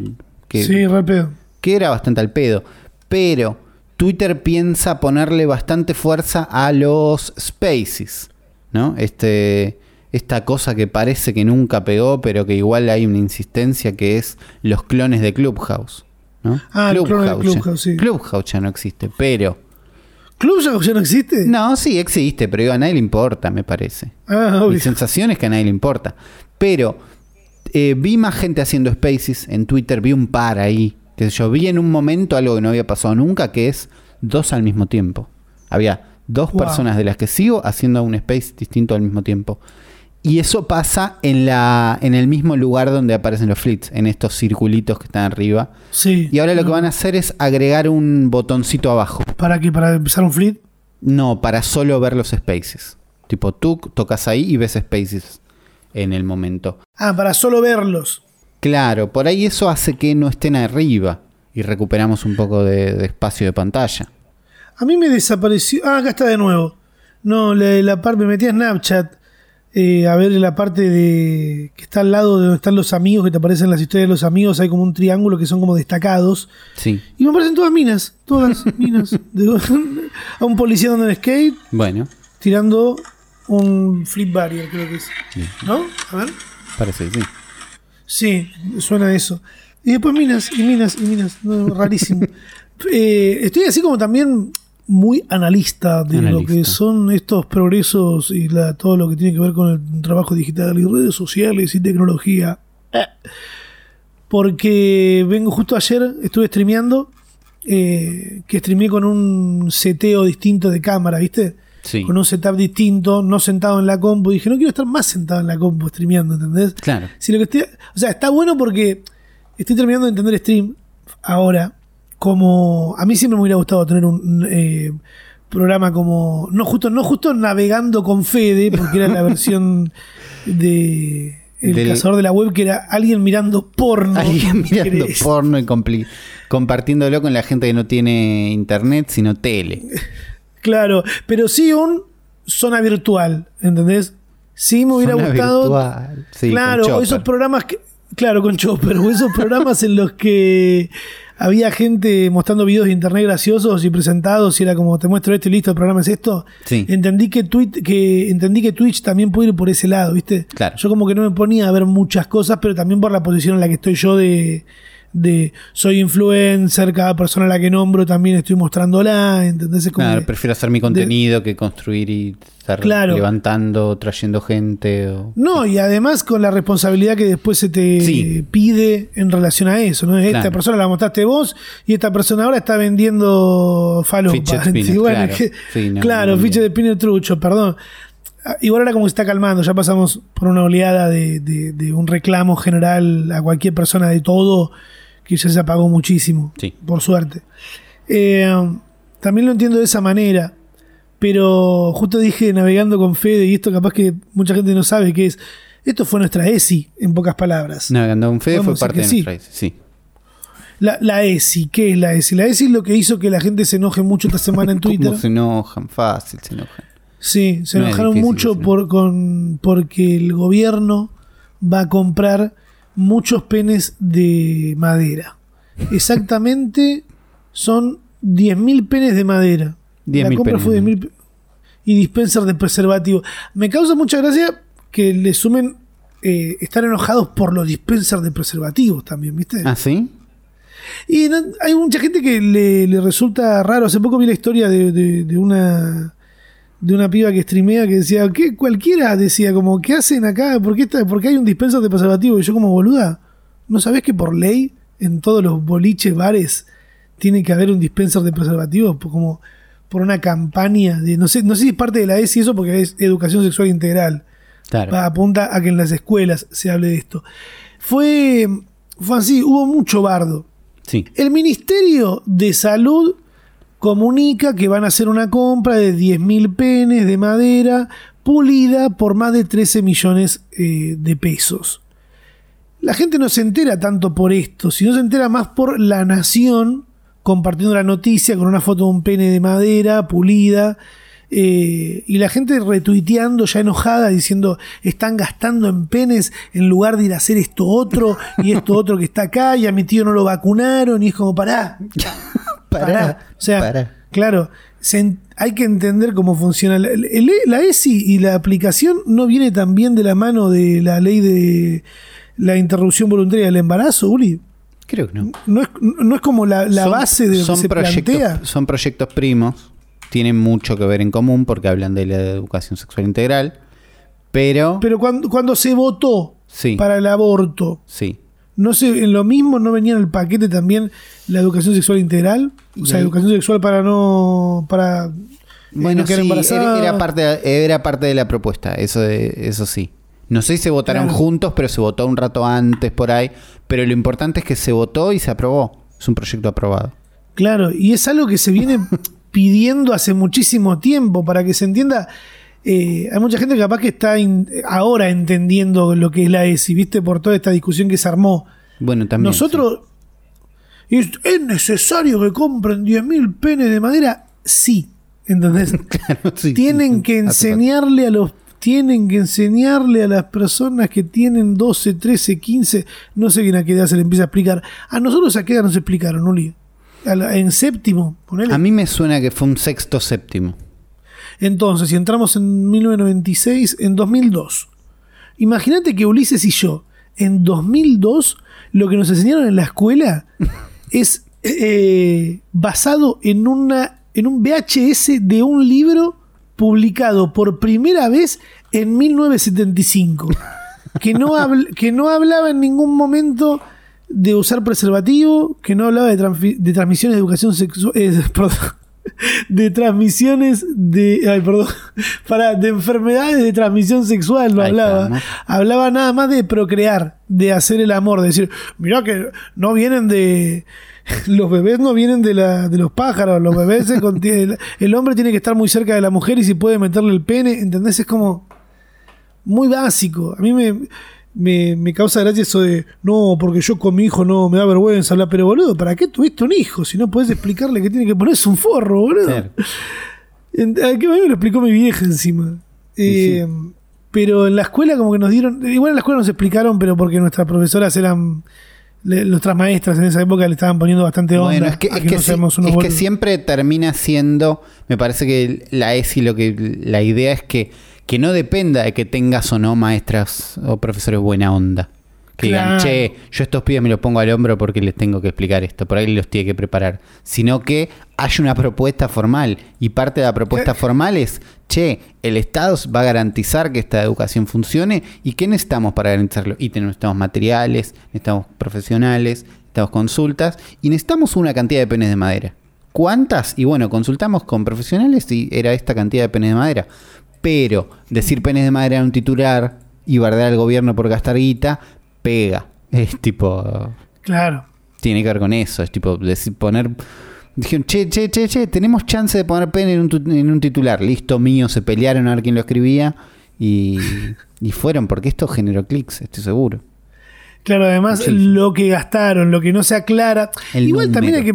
que, Sí, re pedo. que era bastante al pedo. Pero Twitter piensa ponerle bastante fuerza a los spaces, ¿no? Este, esta cosa que parece que nunca pegó, pero que igual hay una insistencia que es los clones de Clubhouse. ¿No? Ah, de ya- Clubhouse, sí. Clubhouse ya no existe, pero... ¿Club ya, no existe? No, sí existe, pero digo, a nadie le importa, me parece. Ah, Mi obvio. sensación es que a nadie le importa. Pero eh, vi más gente haciendo spaces en Twitter, vi un par ahí. Que yo vi en un momento algo que no había pasado nunca, que es dos al mismo tiempo. Había dos Wow. personas de las que sigo haciendo un space distinto al mismo tiempo. Y eso pasa en, la, en el mismo lugar donde aparecen los flits, en estos circulitos que están arriba. Sí. Y ahora lo que van a hacer es agregar un botoncito abajo. ¿Para qué? ¿Para empezar un fleet? No, para solo ver los spaces. Tipo, tú tocas ahí y ves spaces en el momento. Ah, para solo verlos. Claro, por ahí eso hace que no estén arriba y recuperamos un poco de, de espacio de pantalla. A mí me desapareció. Ah, acá está de nuevo. No, la, la parte me metí a Snapchat eh, a ver la parte de que está al lado de donde están los amigos, que te aparecen las historias de los amigos. Hay como un triángulo que son como destacados. Sí, Y me aparecen todas minas, todas minas. De- a un policía dando en skate, bueno, tirando un flip barrier, creo que es. ¿No? A ver. parece que sí. Sí, suena eso. Y después minas, y minas, y minas. No, rarísimo. Eh, estoy así como también muy analista de lo que son estos progresos y la- todo lo que tiene que ver con el trabajo digital y redes sociales y tecnología. Eh. Porque vengo justo ayer, estuve streameando, eh, que streameé con un seteo distinto de cámara, ¿viste? Sí, Con un setup distinto, no sentado en la compu. Dije, no quiero estar más sentado en la compu streameando, ¿entendés? claro. Si lo que estoy, o sea, está bueno porque estoy terminando de entender stream ahora. Como a mí siempre me hubiera gustado tener un eh, programa como no justo no justo navegando con Fede porque era la versión de el Del- cazador de la web que era alguien mirando porno. Alguien mirando porno y compartiéndolo con la gente que no tiene internet, sino tele. Claro, pero sí un zona virtual, ¿entendés? Sí me hubiera Zona gustado virtual, sí, claro, esos programas que. Claro, con Chopper. O esos programas en los que había gente mostrando videos de internet graciosos y presentados y era como te muestro esto y listo, el programa es esto. Sí. Entendí que, Twit- que entendí que Twitch también puede ir por ese lado, ¿viste? Claro. Yo como que no me ponía a ver muchas cosas, pero también por la posición en la que estoy yo de, de soy influencer, cada persona a la que nombro también estoy mostrándola, ¿entendés? Es como Claro, prefiero hacer mi contenido que construir y estar Claro. levantando, trayendo gente. o- No, y además con la responsabilidad que después se te Sí. pide en relación a eso, ¿no? Esta Claro. persona la mostraste vos y esta persona ahora está vendiendo falopa. Spinner, bueno, claro. que- Sí, no, claro, de spinner trucho, perdón. Ah, Igual ahora como que se está calmando, ya pasamos por una oleada de- de un reclamo general a cualquier persona de todo que ya se apagó muchísimo, Sí. por suerte. Eh, también lo entiendo de esa manera, pero justo dije navegando con Fede y esto capaz que mucha gente no sabe que es, esto fue nuestra ESI, en pocas palabras. Navegando con Fede fue parte de sí. nuestra sí. La, la ESI, ¿qué es la ESI? La ESI es lo que hizo que la gente se enoje mucho esta semana en Twitter. ¿Cómo se enojan? Fácil, se enojan. Sí, se No enojaron mucho por, con, porque el gobierno va a comprar muchos penes de madera. Exactamente son 10.000 penes de madera. 10.000 La compra penes fue de 10.000 pe- y dispenser de preservativo. Me causa mucha gracia que le sumen eh, estar enojados por los dispensers de preservativos también, ¿viste? ¿Ah, sí? Y no- hay mucha gente que le, le resulta raro. Hace poco vi la historia de, de- de una de una piba que streamea que decía, que cualquiera decía como, ¿qué hacen acá? ¿Por qué, está, por qué hay un dispenser de preservativo? Y yo como boluda, ¿no sabés que por ley en todos los boliches, bares, tiene que haber un dispenser de preservativos? Por- Como por una campaña de, no sé, no sé si es parte de la ESI eso porque es educación sexual integral. Claro. Apunta a que en las escuelas se hable de esto. Fue, fue así, hubo mucho bardo. Sí. El Ministerio de Salud comunica que van a hacer una compra de 10.000 penes de madera pulida por más de 13 millones eh, de pesos. La gente no se entera tanto por esto, sino se entera más por la nación compartiendo la noticia con una foto de un pene de madera pulida. eh, y la gente retuiteando ya enojada diciendo están gastando en penes en lugar de ir a hacer esto otro y esto otro que está acá y a mi tío no lo vacunaron y es como pará, pará. O sea, pará. claro, se hay que entender cómo funciona. La, el- la ESI y la aplicación no viene también de la mano de la ley de la interrupción voluntaria del embarazo, Uli. Creo que no. No es, no es como la, la Son- base de lo que son se proyectos, plantea. Son proyectos primos, tienen mucho que ver en común porque hablan de la educación sexual integral, pero, Pero cuando, cuando se votó Sí. para el aborto, sí. No sé, en lo mismo no venía en el paquete también la educación sexual integral, o sea, ahí- educación sexual para no para eh, Bueno, no quedar sí, embarazada. era, era parte, era parte de la propuesta, eso, de- eso sí. No sé si se votaron Claro. juntos, pero se votó un rato antes por ahí. Pero lo importante es que se votó y se aprobó. Es un proyecto aprobado. Claro, y es algo que se viene pidiendo hace muchísimo tiempo para que se entienda. Eh, hay mucha gente que capaz que está in- ahora entendiendo lo que es la ESI, ¿viste? Por toda esta discusión que se armó. Bueno, también. Nosotros. ¿Es, ¿Es necesario que compren 10.000 penes de madera? Sí. ¿Entendés? Claro, sí, tienen sí, que enseñarle a los tienen que enseñarle a las personas que tienen 12, 13, 15, no sé bien a qué edad se le empieza a explicar. A nosotros a qué edad nos explicaron, Uli. La- en séptimo, ponele. A mí me suena que fue un sexto séptimo. Entonces, si entramos en 1996, en 2002. Imagínate que Ulises y yo, en 2002, lo que nos enseñaron en la escuela es eh, basado en, una, en un VHS de un libro publicado por primera vez en 1975. Que no, habl- que no hablaba en ningún momento de usar preservativo, que no hablaba de, de transmisiones de educación sexual. perdón, de transmisiones de. Ay, perdón. Para, de enfermedades de transmisión sexual no hablaba. Hablaba nada más de procrear, de hacer el amor, de decir, mirá que no vienen de. Los bebés no vienen de, la, de los pájaros, los bebés se contienen- el, el hombre tiene que estar muy cerca de la mujer y si puede meterle el pene, ¿entendés? Es como muy básico. A mí me, me, me causa gracia eso de, no, porque yo con mi hijo no me da vergüenza hablar, pero boludo, ¿para qué tuviste un hijo? Si no podés explicarle que tiene que ponerse un forro, boludo. Claro. A mí me lo explicó mi vieja encima. Eh, Pero en la escuela como que nos dieron, igual en la escuela nos explicaron, pero porque nuestras profesoras eran, le- nuestras maestras en esa época le estaban poniendo bastante onda. Bueno, es que, es que unos es que siempre termina siendo, me parece que la ESI lo que la idea es que, que no dependa de que tengas o no maestras o profesores buena onda. Que digan, che, yo estos pibes me los pongo al hombro porque les tengo que explicar esto, por ahí los tiene que preparar. Sino que hay una propuesta formal y parte de la propuesta formal es, che, el Estado va a garantizar que esta educación funcione y ¿qué necesitamos para garantizarlo? Y tenemos- necesitamos materiales, necesitamos profesionales, necesitamos consultas y necesitamos una cantidad de penes de madera. ¿Cuántas? Y bueno, consultamos con profesionales y era esta cantidad de penes de madera. Pero decir penes de madera en un titular y bardear al gobierno por gastar guita, pega. Es tipo. Claro. Tiene que ver con eso. Es tipo decir, poner. Dijeron, che, che, che, che, tenemos chance de poner pene en un, tu- en un titular. Listo, mío, se pelearon a ver quién lo escribía. Y, y fueron, porque esto generó clics, estoy seguro. Claro, además lo que gastaron, lo que no se aclara. El Igual también hay que,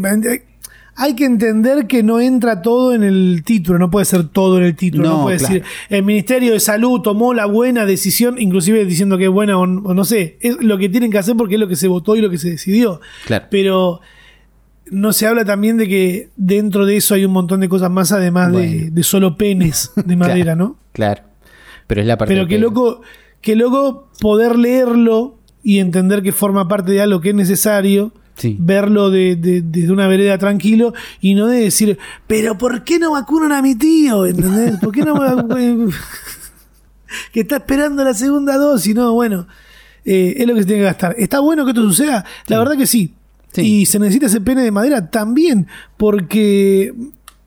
hay que entender que no entra todo en el título, no puede ser todo en el título. No, No, puede claro. decir, el Ministerio de Salud tomó la buena decisión, inclusive diciendo que es buena o, o no sé. Es lo que tienen que hacer porque es lo que se votó y lo que se decidió. Claro. Pero no se habla también de que dentro de eso hay un montón de cosas más además de, Bueno. de solo penes de madera, ¿no? Claro. Pero es la parte Pero qué que- loco, qué loco poder leerlo y entender que forma parte de algo que es necesario, Sí. verlo de- de- desde una vereda tranquilo y no de decir, pero ¿por qué no vacunan a mi tío? ¿Entendés? ¿Por qué no vacu- que está esperando la segunda dosis? No, bueno, eh, es lo que se tiene que gastar. ¿Está bueno que esto suceda? La verdad que sí. Sí. Y se necesita ese pene de madera también, porque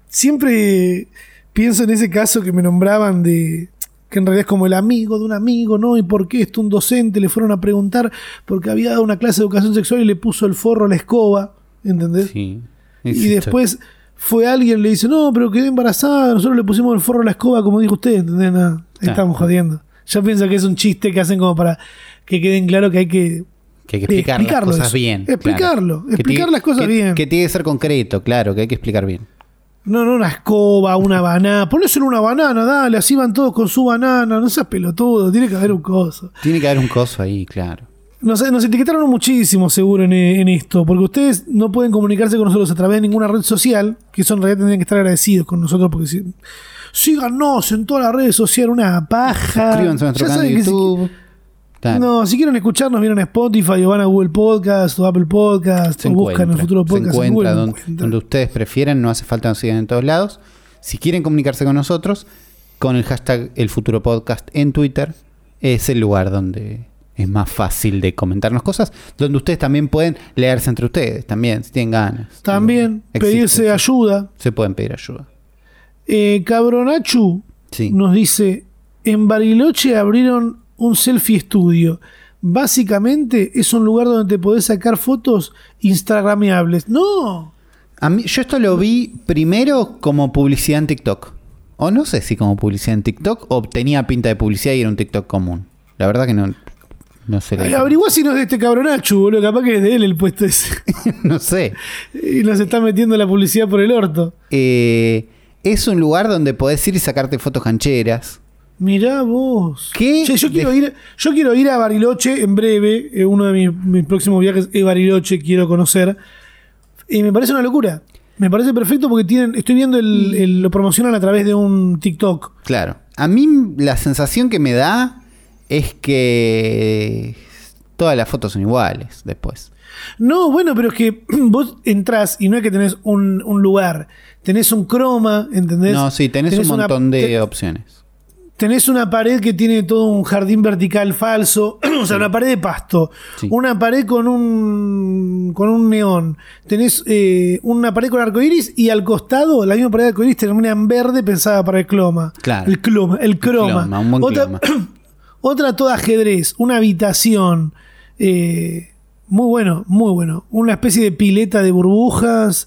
siempre pienso en ese caso que me nombraban de que en realidad es como el amigo de un amigo, ¿no? ¿Y por qué esto un docente le fueron a preguntar porque había dado una clase de educación sexual y le puso el forro a la escoba, ¿entendés? Sí. Y después fue alguien le dice, no, pero quedé embarazada, nosotros le pusimos el forro a la escoba, como dijo usted, ¿entendés? Nada, estamos jodiendo. Ya piensa que es un chiste que hacen como para que queden claro que hay que Que hay que explicar las cosas eso. bien. Explicarlo, Que explicar tiene- las cosas que- bien. Que tiene que ser concreto, claro, que hay que explicar bien. No, no, una escoba, una banana. Ponéselo una banana, dale, así van todos con su banana. No seas pelotudo, tiene que haber un coso. Tiene que haber un coso ahí, claro. Nos, nos etiquetaron muchísimo, seguro, en, en esto, porque ustedes no pueden comunicarse con nosotros a través de ninguna red social, que eso en realidad tendrían que estar agradecidos con nosotros, porque si, síganos en todas las redes sociales, una paja. Suscríbanse a nuestro canal de que YouTube. Claro. No, si quieren escucharnos, vienen a Spotify o van a Google Podcast o Apple Podcast se o buscan el futuro se podcast. en encuentra Google, donde, ustedes prefieran, no hace falta que nos sigan en todos lados. Si quieren comunicarse con nosotros, con el hashtag El Futuro Podcast en Twitter, es el lugar donde es más fácil de comentarnos cosas, donde ustedes también pueden leerse entre ustedes, también, si tienen ganas. También Existe, pedirse ayuda. Se pueden pedir ayuda. Eh, Cabronachu Sí. nos dice: En Bariloche abrieron un selfie estudio. Básicamente es un lugar donde te podés sacar fotos instagrameables. No, A mí, yo esto lo vi primero como publicidad en TikTok. O no sé si como publicidad en TikTok o tenía pinta de publicidad y era un TikTok común. La verdad que no, no sé. averigua si no es de este cabronachu, boludo. Capaz que es de él el puesto ese. no sé. y nos está metiendo la publicidad por el orto. Eh, es un lugar donde podés ir y sacarte fotos cancheras. Mirá vos. ¿Qué? Che, yo, quiero ir, yo quiero ir a Bariloche en breve. eh, uno de mis, mis próximos viajes es Bariloche, quiero conocer. Y me parece una locura. Me parece perfecto porque tienen. Estoy viendo el, el- lo promocionan a través de un TikTok. Claro. A mí la sensación que me da es que todas las fotos son iguales después. No, bueno, pero es que vos entrás y no es que tenés un, un lugar. Tenés un croma, ¿entendés? No, sí, tenés, un una- montón de opciones. Tenés una pared que tiene todo un jardín vertical falso, o sea, una pared de pasto, Sí. una pared con un con un neón, tenés eh, una pared con arcoiris y al costado la misma pared de arcoiris termina en verde pensada para el cloma. Claro. El cloma, el croma. Cloma, un buen otra, cloma. otra toda ajedrez, una habitación. eh, muy bueno, muy bueno. Una especie de pileta de burbujas.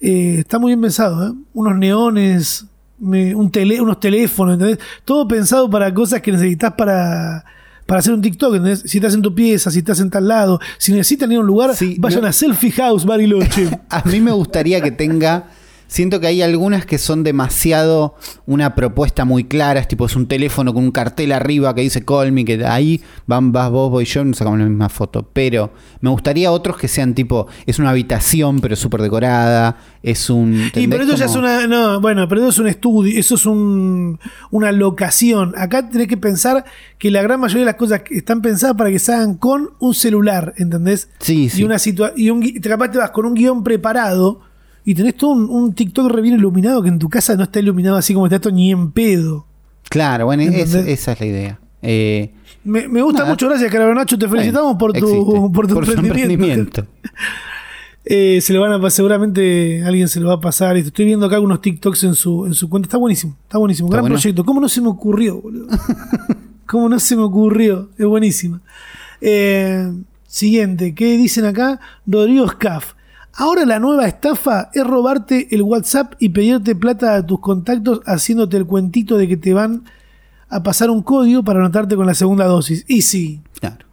Eh, está muy bien pensado, ¿eh? Unos neones, me- un tele, unos teléfonos, ¿entendés? Todo pensado para cosas que necesitas para, para hacer un TikTok, ¿entendés? Si estás en tu pieza, si estás en tal lado, si necesitan ir a un lugar, Sí, vayan no- a Selfie House Bariloche. A mí me gustaría que tenga. Siento que hay algunas que son demasiado una propuesta muy clara, es tipo es un teléfono con un cartel arriba que dice Call me, que ahí van, vas vos, voy yo, nos sacamos la misma foto. Pero me gustaría otros que sean tipo, es una habitación pero súper decorada, es un... y pero eso ya es una. No, bueno, pero eso es un estudio, eso es un, una locación. Acá tenés que pensar que la gran mayoría de las cosas que están pensadas para que se hagan con un celular, ¿entendés? Sí, sí. Y una situa y un capaz te vas con un guion preparado y tenés todo un, un TikTok re bien iluminado que en tu casa no está iluminado así como está esto ni en pedo. Claro, bueno, esa es la idea. Eh, Me, me gusta Nada. mucho, gracias, Carabonacho. Te felicitamos bueno, por, tu, existe. por tu su emprendimiento. Eh, se lo van a pasar, seguramente alguien se lo va a pasar. Estoy viendo acá algunos TikToks en su, en su cuenta. Está buenísimo, está buenísimo. ¿Está Gran bueno? proyecto. ¿Cómo no se me ocurrió, boludo? ¿Cómo no se me ocurrió? Es buenísima. Eh, siguiente, ¿qué dicen acá? Rodrigo Scaff. Ahora la nueva estafa es robarte el WhatsApp y pedirte plata a tus contactos haciéndote el cuentito de que te van a pasar un código para anotarte con la segunda dosis. Y sí, claro.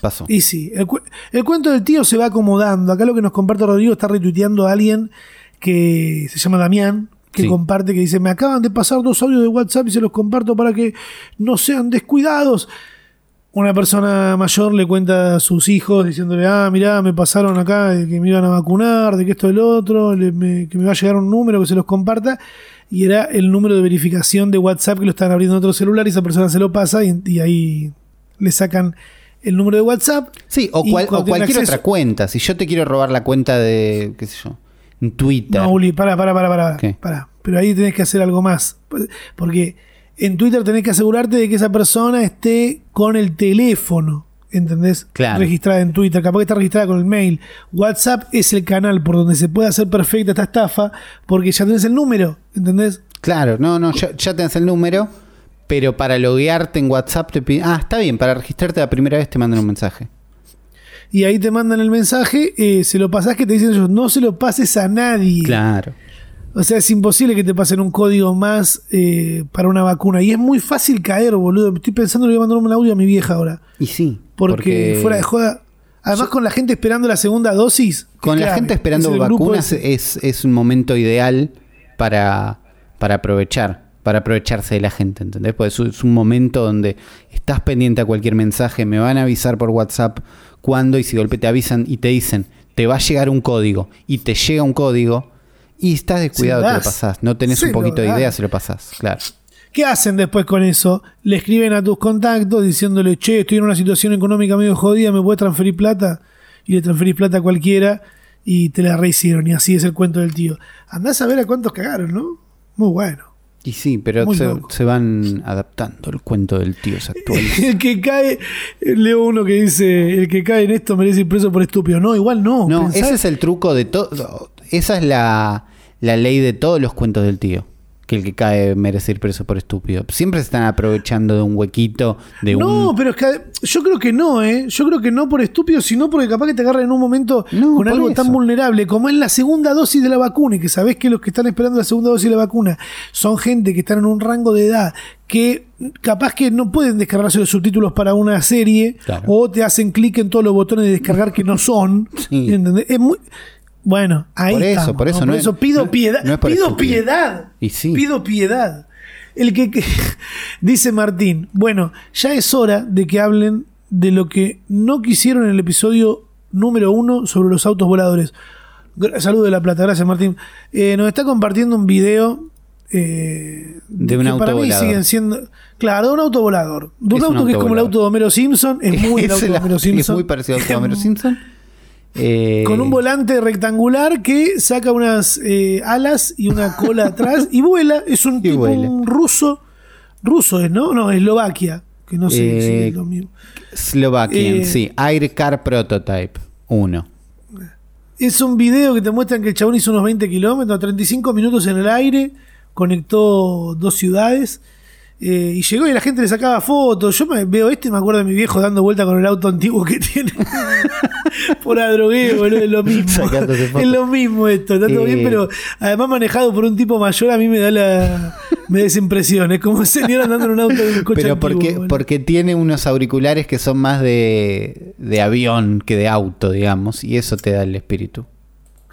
Pasó. y sí, el, cu- el cuento del tío se va acomodando. Acá lo que nos comparte Rodrigo está retuiteando a alguien que se llama Damián, que Sí. comparte, que dice, me acaban de pasar dos audios de WhatsApp y se los comparto para que no sean descuidados. Una persona mayor le cuenta a sus hijos diciéndole, ah, mirá, me pasaron acá de que me iban a vacunar, de que esto del otro, le- me- que me va a llegar un número que se los comparta. Y era el número de verificación de WhatsApp que lo están abriendo en otro celular y esa persona se lo pasa y, y ahí le sacan el número de WhatsApp. Sí, o, cual- o cualquier acceso- otra cuenta. Si yo te quiero robar la cuenta de, qué sé yo, en Twitter. No, Uli, para, para, para, para. Pero ahí tenés que hacer algo más. Porque en Twitter tenés que asegurarte de que esa persona esté con el teléfono. ¿Entendés? Claro. Registrada en Twitter, capaz que está registrada con el mail. WhatsApp es el canal por donde se puede hacer perfecta esta estafa, porque ya tenés el número, ¿entendés? Claro, no, no, ya, ya tenés el número, Pero para loguearte en WhatsApp te piden. Ah, está bien, para registrarte la primera vez te mandan un mensaje. Y ahí te mandan el mensaje, eh, se lo pasás que te dicen ellos, no se lo pases a nadie. Claro. O sea, es imposible que te pasen un código más eh, para una vacuna. Y es muy fácil caer, boludo. Estoy pensando que le voy a mandar un audio a mi vieja ahora. Y sí. Porque, fuera de joda. Además, con la gente esperando la segunda dosis. Con la gente esperando Es vacunas es, es un momento ideal para, para aprovechar, para aprovecharse de la gente, ¿entendés? Porque es, un- es un momento donde estás pendiente a cualquier mensaje, me van a avisar por WhatsApp cuando y si golpe te avisan y te dicen, te va a llegar un código y te llega un código y estás descuidado, te lo pasás. No tenés un poquito de idea, se lo pasás, claro. ¿Qué hacen después con eso? Le escriben a tus contactos diciéndole, che, estoy en una situación económica medio jodida, ¿me puedes transferir plata? Y le transferís plata a cualquiera y te la rehicieron. Y así es el cuento del tío. Andás a ver a cuántos cagaron, ¿no? Muy bueno. Y sí, pero se, van adaptando el cuento del tío se actualiza. El que cae, leo uno que dice, el que cae en esto merece ir preso por estúpido. No, igual no. No, ese es el truco de todo. Esa es la, la ley de todos los cuentos del tío. Que el que cae merece ir preso por estúpido. Siempre se están aprovechando de un huequito, de No, un. pero es que yo creo que no, ¿eh? Yo creo que no por estúpido, sino porque capaz que te agarran en un momento No, con algo tan vulnerable como es la segunda dosis de la vacuna y que sabés que los que están esperando la segunda dosis de la vacuna son gente que están en un rango de edad que capaz que no pueden descargarse los subtítulos para una serie Claro. o te hacen clic en todos los botones de descargar que no son. Sí. ¿entendés? Es muy... Bueno, ahí Por eso, estamos, por eso, ¿no? Por es- eso pido no- piedad. no es pido piedad. Y sí. Pido piedad. El que, que- dice Martín, bueno, ya es hora de que hablen de lo que no quisieron en el episodio número uno sobre los autos voladores. Gra- Saludo de la plata, gracias Martín. Eh, nos está compartiendo un video eh, De un que auto para mí volador. siguen siendo, claro, de un auto volador, de un Es un auto que es como el auto de Homero Simpson, es muy el auto de Homero Simpson, Es muy parecido al auto de Homero Simpson. Eh, con un volante rectangular que saca unas eh, alas y una cola atrás y vuela. Es un tipo vuela. un ruso. Ruso es, ¿no? No, Eslovaquia. Que no sé si Eh, es lo mismo. Slovakian, Eh, sí. Air Car Prototype 1. Es un video que te muestran que el chabón hizo unos 20 kilómetros, 35 minutos en el aire, conectó dos ciudades. Eh, y llegó y la gente le sacaba fotos. Yo me veo este y me acuerdo de mi viejo dando vuelta con el auto antiguo que tiene. por adrogueo, boludo, es lo mismo. Es lo mismo esto, está todo Eh. bien, pero además manejado por un tipo mayor a mí me da la me impresión. Es como un señor andando en un auto de un coche Pero antiguo, porque, boludo. porque tiene unos auriculares que son más de, de avión que de auto, digamos. Y eso te da el espíritu.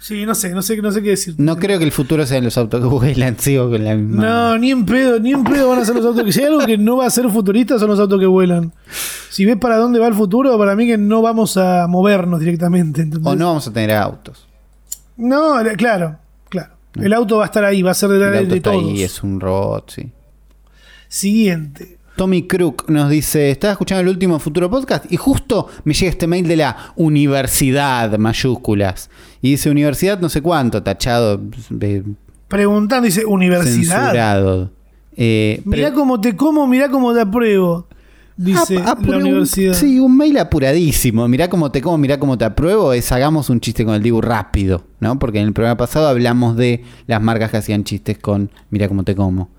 Sí, no sé, no sé, no sé qué decir. No creo que el futuro sean los autos que vuelan, sigo con la misma. No, ni en pedo, ni en pedo van a ser los autos que. Si hay algo que no va a ser futurista, son los autos que vuelan. Si ves para dónde va el futuro, para mí que no vamos a movernos directamente. ¿entendés? O no vamos a tener autos. No, la- claro, claro. El auto va a estar ahí, va a ser de, El de auto está todos. ahí, es un robot, sí. Siguiente. Tommy Crook nos dice, estaba escuchando el último Futuro Podcast y justo me llega este mail de la universidad, mayúsculas. Y dice universidad no sé cuánto, tachado, eh, Preguntando, dice, universidad. Eh, Mirá cómo te como, mirá cómo te apruebo. Dice apuré la un- universidad. sí, un mail apuradísimo. Mirá cómo te como, mirá cómo te apruebo. Es hagamos un chiste con el Dibu rápido, ¿no? Porque en el programa pasado hablamos de las marcas que hacían chistes con mirá cómo te como.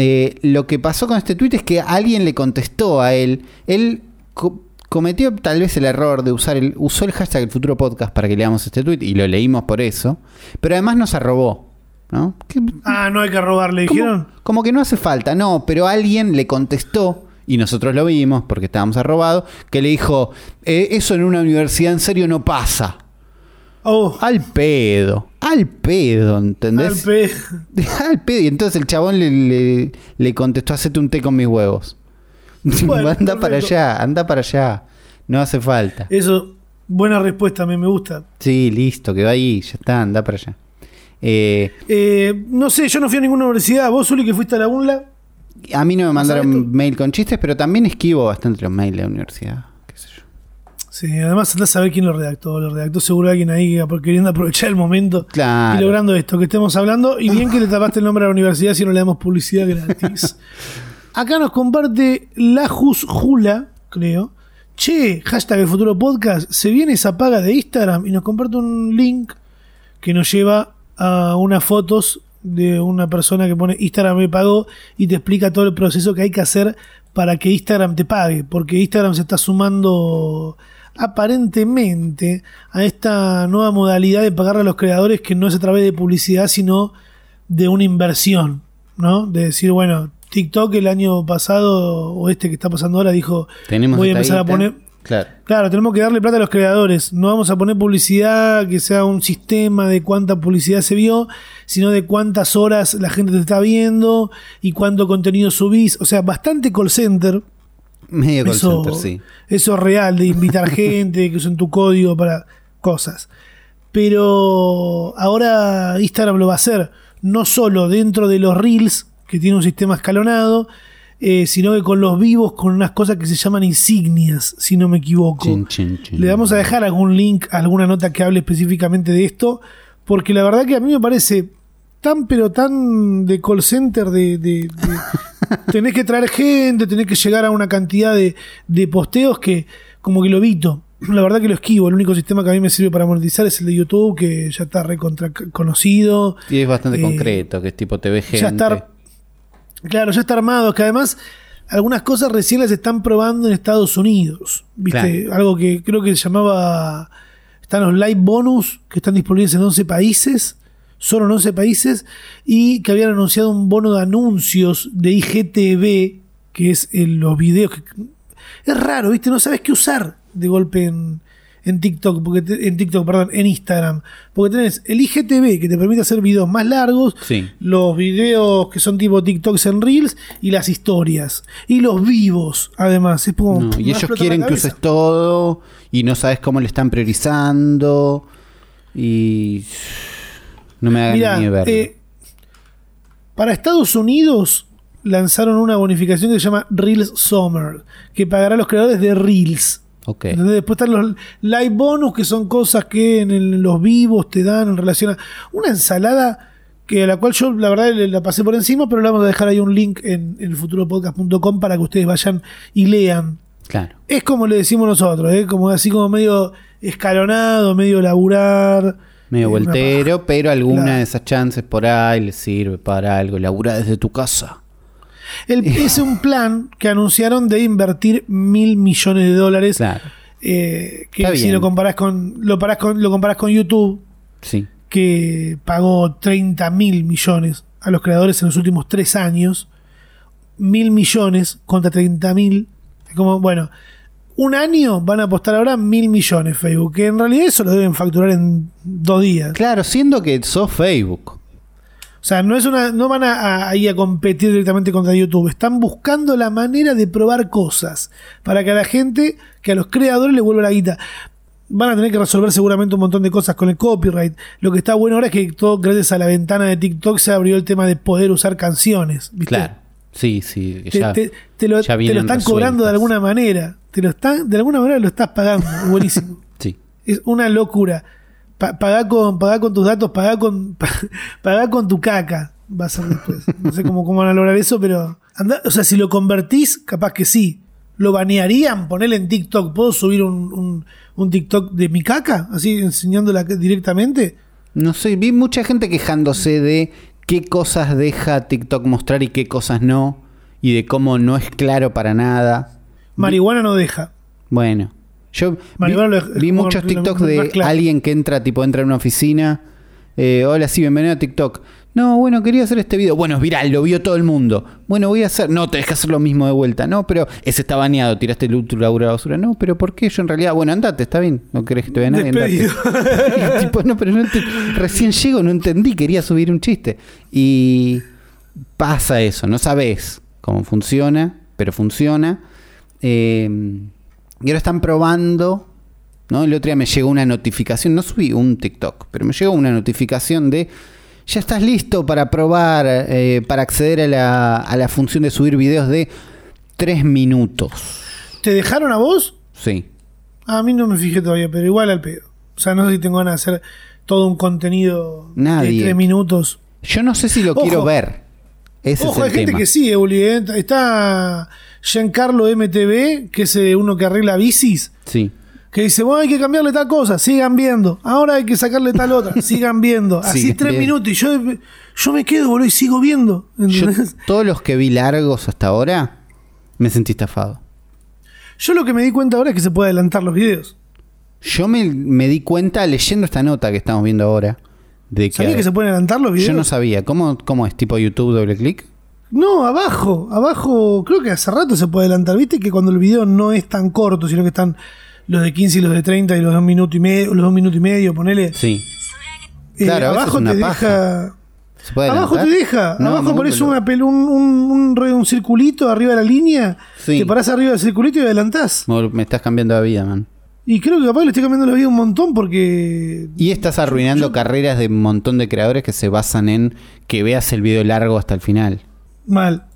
Eh, lo que pasó con este tweet es que alguien le contestó a él. Él co- cometió tal vez el error de usar el. usó el hashtag el futuro podcast para que leamos este tweet y lo leímos por eso. Pero además nos arrobó. ¿No? ¿Qué- Ah, no hay que robarle, como, dijeron. como que no hace falta, no, pero alguien le contestó, y nosotros lo vimos porque estábamos arrobados, que le dijo, "Eh, eso en una universidad en serio no pasa. Oh, Al pedo, al pedo, ¿entendés? al pe- Al pedo. Y entonces el chabón le, le- le contestó, hacete un té con mis huevos. Bueno, anda para allá, anda para allá. No hace falta. Eso, buena respuesta, me, me gusta. Sí, listo, quedó ahí, ya está, anda para allá. Eh, Eh, no sé, yo no fui a ninguna universidad. Vos, Uli, que fuiste a la UNLA. a mí no me ¿Sabes mandaron mail con chistes, pero también esquivo bastante los mails de la universidad. Sí, además andás a saber quién lo redactó. Lo redactó seguro alguien ahí queriendo aprovechar el momento Claro. y logrando esto que estemos hablando. Y bien que le tapaste el nombre a la universidad si no le damos publicidad gratis. Acá nos comparte la Jula, creo. Che, hashtag el futuro podcast. Se viene esa paga de Instagram y nos comparte un link que nos lleva a unas fotos de una persona que pone Instagram me pagó y te explica todo el proceso que hay que hacer para que Instagram te pague, porque Instagram se está sumando aparentemente a esta nueva modalidad de pagar a los creadores que no es a través de publicidad, sino de una inversión, ¿no? De decir, bueno, TikTok el año pasado o este que está pasando ahora dijo, Tenemos voy a empezar a poner Claro. Claro, tenemos que darle plata a los creadores. No vamos a poner publicidad que sea un sistema de cuánta publicidad se vio, sino de cuántas horas la gente te está viendo y cuánto contenido subís. O sea, bastante call center. Medio call Eso, center, sí. eso es real, de invitar gente, que usen tu código para cosas. Pero ahora Instagram lo va a hacer, no solo dentro de los Reels, que tiene un sistema escalonado, eh, sino que con los vivos, con unas cosas que se llaman insignias, si no me equivoco. Chin, chin, chin. Le vamos a dejar algún link, alguna nota que hable específicamente de esto, porque la verdad que a mí me parece tan pero tan de call center, de, de- de- tenés que traer gente, tenés que llegar a una cantidad de, de posteos que como que lo evito. La verdad que lo esquivo. El único sistema que a mí me sirve para monetizar es el de YouTube, que ya está recontra conocido. Y es bastante Eh, concreto, que es tipo TV gente. Ya está, claro, ya está armado. Que además algunas cosas recién las están probando en Estados Unidos. ¿Viste? Claro. Algo que creo que se llamaba. Están los live bonus que están disponibles en 11 países. Solo en 11 países. Y que habían anunciado un bono de anuncios de IGTV. Que es los videos. Que, es raro, ¿viste? No sabes qué usar de golpe en, en TikTok, porque te- en TikTok, perdón, en Instagram. Porque tenés el IGTV que te permite hacer videos más largos, Sí. los videos que son tipo TikToks en Reels y las historias. Y los vivos, además. Es como, No, me y ellos quieren que uses todo y no sabes cómo le están priorizando y no me hagan Mirá, ni verlo. eh, para Estados Unidos lanzaron una bonificación que se llama Reels Summer, que pagará a los creadores de Reels. ok. ¿Entendés? Después están los live bonus, que son cosas que en el- los vivos te dan en relación a una ensalada que a la cual yo la verdad la pasé por encima, pero le vamos a dejar ahí un link en, en futuropodcast.com para que ustedes vayan y lean. Claro. Es como le decimos nosotros, ¿eh? como así como medio escalonado, medio laburar. Medio eh, voltero, pero alguna Claro. de esas chances por ahí le sirve para algo. Labura desde tu casa. El- es un plan que anunciaron de invertir mil millones de dólares. Claro. eh, que Está si bien. lo comparás con, lo, parás con, lo comparás con YouTube, Sí. que pagó 30 mil millones a los creadores en los últimos tres años. Mil millones contra 30 mil. Es Como, bueno, un año van a apostar ahora mil millones Facebook, que en realidad eso lo deben facturar en dos días. Claro, siendo que sos Facebook. O sea, no es una, no van a, a- ahí a competir directamente contra YouTube. Están buscando la manera de probar cosas para que a la gente, que a los creadores le vuelva la guita. Van a tener que resolver seguramente un montón de cosas con el copyright. Lo que está bueno ahora es que todo gracias a la ventana de TikTok se abrió el tema de poder usar canciones. ¿viste? Claro. Sí, sí. Te, ya- te- te lo, ya te lo vienen están cobrando de alguna manera. Te lo están, de alguna manera lo estás pagando. Buenísimo. Sí. Es una locura. Pa- pagá, con, pagá con tus datos, pagá con, pa- pagá con tu caca. Va a ser después. No sé cómo, cómo van a lograr eso, pero. o sea, si lo convertís, capaz que sí. ¿Lo banearían? Ponerle en TikTok. ¿Puedo subir un, un, un TikTok de mi caca? Así enseñándola directamente. No sé, vi mucha gente quejándose de qué cosas deja TikTok mostrar y qué cosas no. Y de cómo no es claro para nada. Marihuana no deja. Bueno, yo vi, muchos TikToks de alguien que entra, tipo, entra en una oficina. eh, Hola, sí, bienvenido a TikTok. No, bueno, quería hacer este video. Bueno, es viral, lo vio todo el mundo. Bueno, voy a hacer. No, tenés que hacer lo mismo de vuelta. No, pero ese está baneado, tiraste el laburo a la basura. No, pero ¿por qué? Yo en realidad, bueno, andate, está bien. No querés que te vea nadie. andate. Y tipo, no, pero no recién llego, no entendí, quería subir un chiste. Y pasa eso, no sabes cómo funciona, pero funciona. Eh, y ahora están probando, ¿no? El otro día me llegó una notificación, no subí un TikTok, pero me llegó una notificación de, ya estás listo para probar, eh, para acceder a la, a la función de subir videos de 3 minutos. ¿Te dejaron a vos? Sí. A mí no me fijé todavía, pero igual al pedo. O sea, no sé si tengo ganas de hacer todo un contenido Nadie. de tres minutos. Yo no sé si lo Ojo. quiero ver. Ese Ojo, es hay gente tema. que sí, Euli. eh. Está Giancarlo MTV, que es eh, uno que arregla bicis. Sí. Que dice, bueno, hay que cambiarle tal cosa, sigan viendo. Ahora hay que sacarle tal otra, sigan viendo. Así Sigan tres minutos y yo, yo me quedo, boludo, y sigo viendo. Yo, todos los que vi largos hasta ahora, me sentí estafado. Yo lo que me di cuenta ahora es que se puede adelantar los videos. Yo me, me di cuenta leyendo esta nota que estamos viendo ahora. De que, ¿Sabías que se pueden adelantar los videos? Yo no sabía. ¿Cómo, ¿Cómo es? ¿Tipo YouTube doble clic? No, abajo, abajo, creo que hace rato se puede adelantar. Viste que cuando el video no es tan corto, sino que están los de 15 y los de 30 y los de un minuto y medio, los dos minutos y medio, ponele. Sí. Eh, Claro, abajo te deja. ¿Se puede Abajo te deja, No, abajo pones una un, un, un un circulito arriba de la línea, Sí. te parás arriba del circulito y adelantás. Me me estás cambiando la vida, man. Y creo que capaz le estoy cambiando la vida un montón porque. Y estás arruinando carreras de un montón de creadores que se basan en que veas el video largo hasta el final. Mal.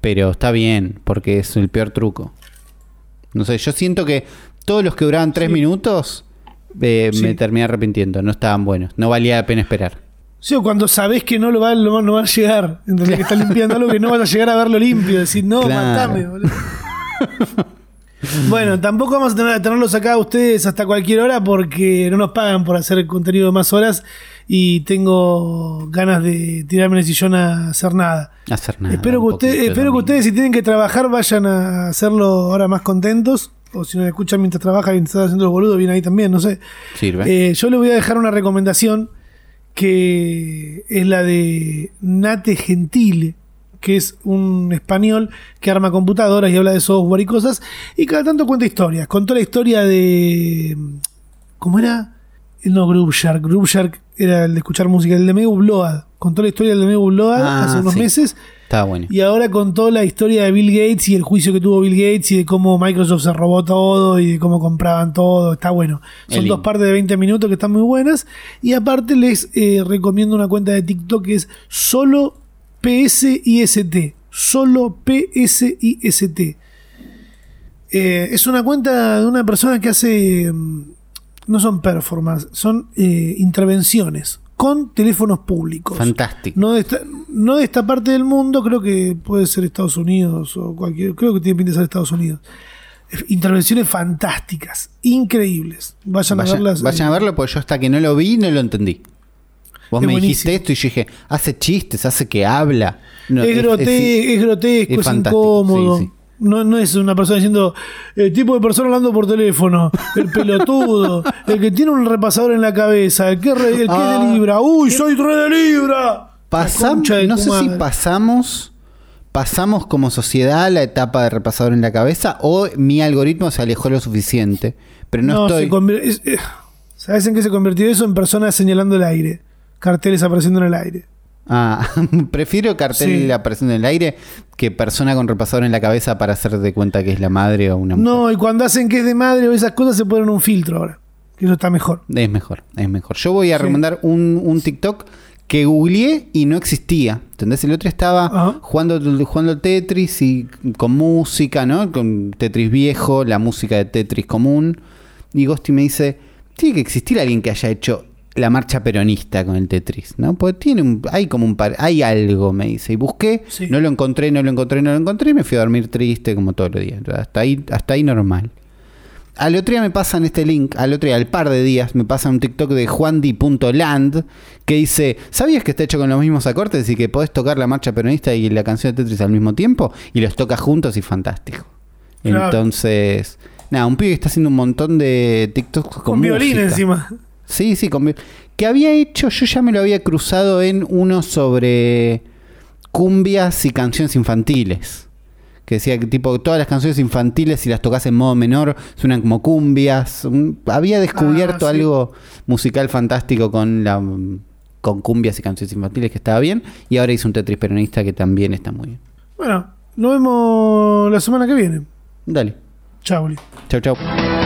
Pero está bien, porque es el peor truco. No sé, yo siento que todos los que duraban tres minutos eh, Sí. me terminé arrepintiendo. No estaban buenos. No valía la pena esperar. Sí, o cuando sabés que no lo va, lo- no va a llegar, ¿entendés? que estás limpiando algo que no vas a llegar a verlo limpio, decir, no, Claro. matame, boludo. bueno, tampoco vamos a tener a tenerlos acá a ustedes hasta cualquier hora porque no nos pagan por hacer contenido de más horas y tengo ganas de tirarme en el sillón a hacer nada. Hacer nada. espero que, usted- espero que ustedes si tienen que trabajar vayan a hacerlo ahora más contentos. O si nos escuchan mientras trabajan y están haciendo los boludos, bien ahí también, no sé. Sirve. Eh, yo le voy a dejar una recomendación que es la de Nate Gentile, que es un español que arma computadoras y habla de software y cosas, y cada tanto cuenta historias. Contó la historia de. ¿Cómo era? No, Groove Shark. Groove Shark era el de escuchar música, el de Megu Blood. Contó la historia del de Megu Blood Ah, hace unos sí. meses. Estaba bueno. Y ahora contó la historia de Bill Gates y el juicio que tuvo Bill Gates y de cómo Microsoft se robó todo y de cómo compraban todo. Está bueno. Son dos partes de 20 minutos que están muy buenas. Y aparte les eh, recomiendo una cuenta de TikTok que es solo PSIST. Solo PSIST. Eh, es una cuenta de una persona que hace... mm, No son performance, son eh, intervenciones con teléfonos públicos. Fantástico. No de, esta, no de esta parte del mundo, creo que puede ser Estados Unidos o cualquier. Creo que tiene pinta de ser Estados Unidos. Intervenciones fantásticas, increíbles. Vayan, a verlas. vayan a verlo porque yo hasta que no lo vi no lo entendí. Vos me buenísimo. dijiste esto y yo dije, hace chistes, hace que habla. No, es, grote- es grotesco, es es, fantástico, incómodo. sí, sí. No, no es una persona diciendo el tipo de persona hablando por teléfono, el pelotudo, el que tiene un repasador en la cabeza, el que, re- el que es Ah. de Libra. ¡Uy, soy re de Libra! La Pasam- concha de no sé si pasamos pasamos como sociedad la etapa de repasador en la cabeza o mi algoritmo se alejó lo suficiente. Pero no, estoy. eh, ¿Sabes en qué se convirtió eso? En personas señalando el aire. Carteles apareciendo en el aire. Ah, prefiero cartel Sí. apareciendo en el aire que persona con repasador en la cabeza para hacer de cuenta que es la madre o una mujer. No, y cuando hacen que es de madre o esas cosas se ponen un filtro ahora. Que eso está mejor. Es mejor, es mejor. Yo voy a Sí. recomendar un, un TikTok que googleé y no existía. ¿Entendés? El otro estaba Ajá. jugando, jugando Tetris y con música, ¿no? Con Tetris viejo, la música de Tetris común. Y Ghosty me dice, tiene que existir alguien que haya hecho la marcha peronista con el Tetris, ¿no? Porque tiene un, hay como un par, hay algo, me dice. Y busqué, Sí. no lo encontré, no lo encontré, no lo encontré y me fui a dormir triste como todos los días. Hasta ahí, hasta ahí normal. Al otro día me pasan este link, al otro día, al par de días, me pasan un TikTok de juandi.land que dice, ¿sabías que está hecho con los mismos acordes y que podés tocar la marcha peronista y la canción de Tetris al mismo tiempo? Y los tocas juntos y fantástico. Claro. Entonces, nada, un pibe que está haciendo un montón de TikToks con, Con, violín música. encima. Sí, sí, con que había hecho, yo ya me lo había cruzado en uno sobre cumbias y canciones infantiles. Que decía que tipo todas las canciones infantiles si las tocas en modo menor suenan como cumbias. Había descubierto Ah, sí. algo musical fantástico con la con cumbias y canciones infantiles que estaba bien y ahora hizo un Tetris peronista que también está muy bien. Bueno, nos vemos la semana que viene. Dale. Chau. Chau chau.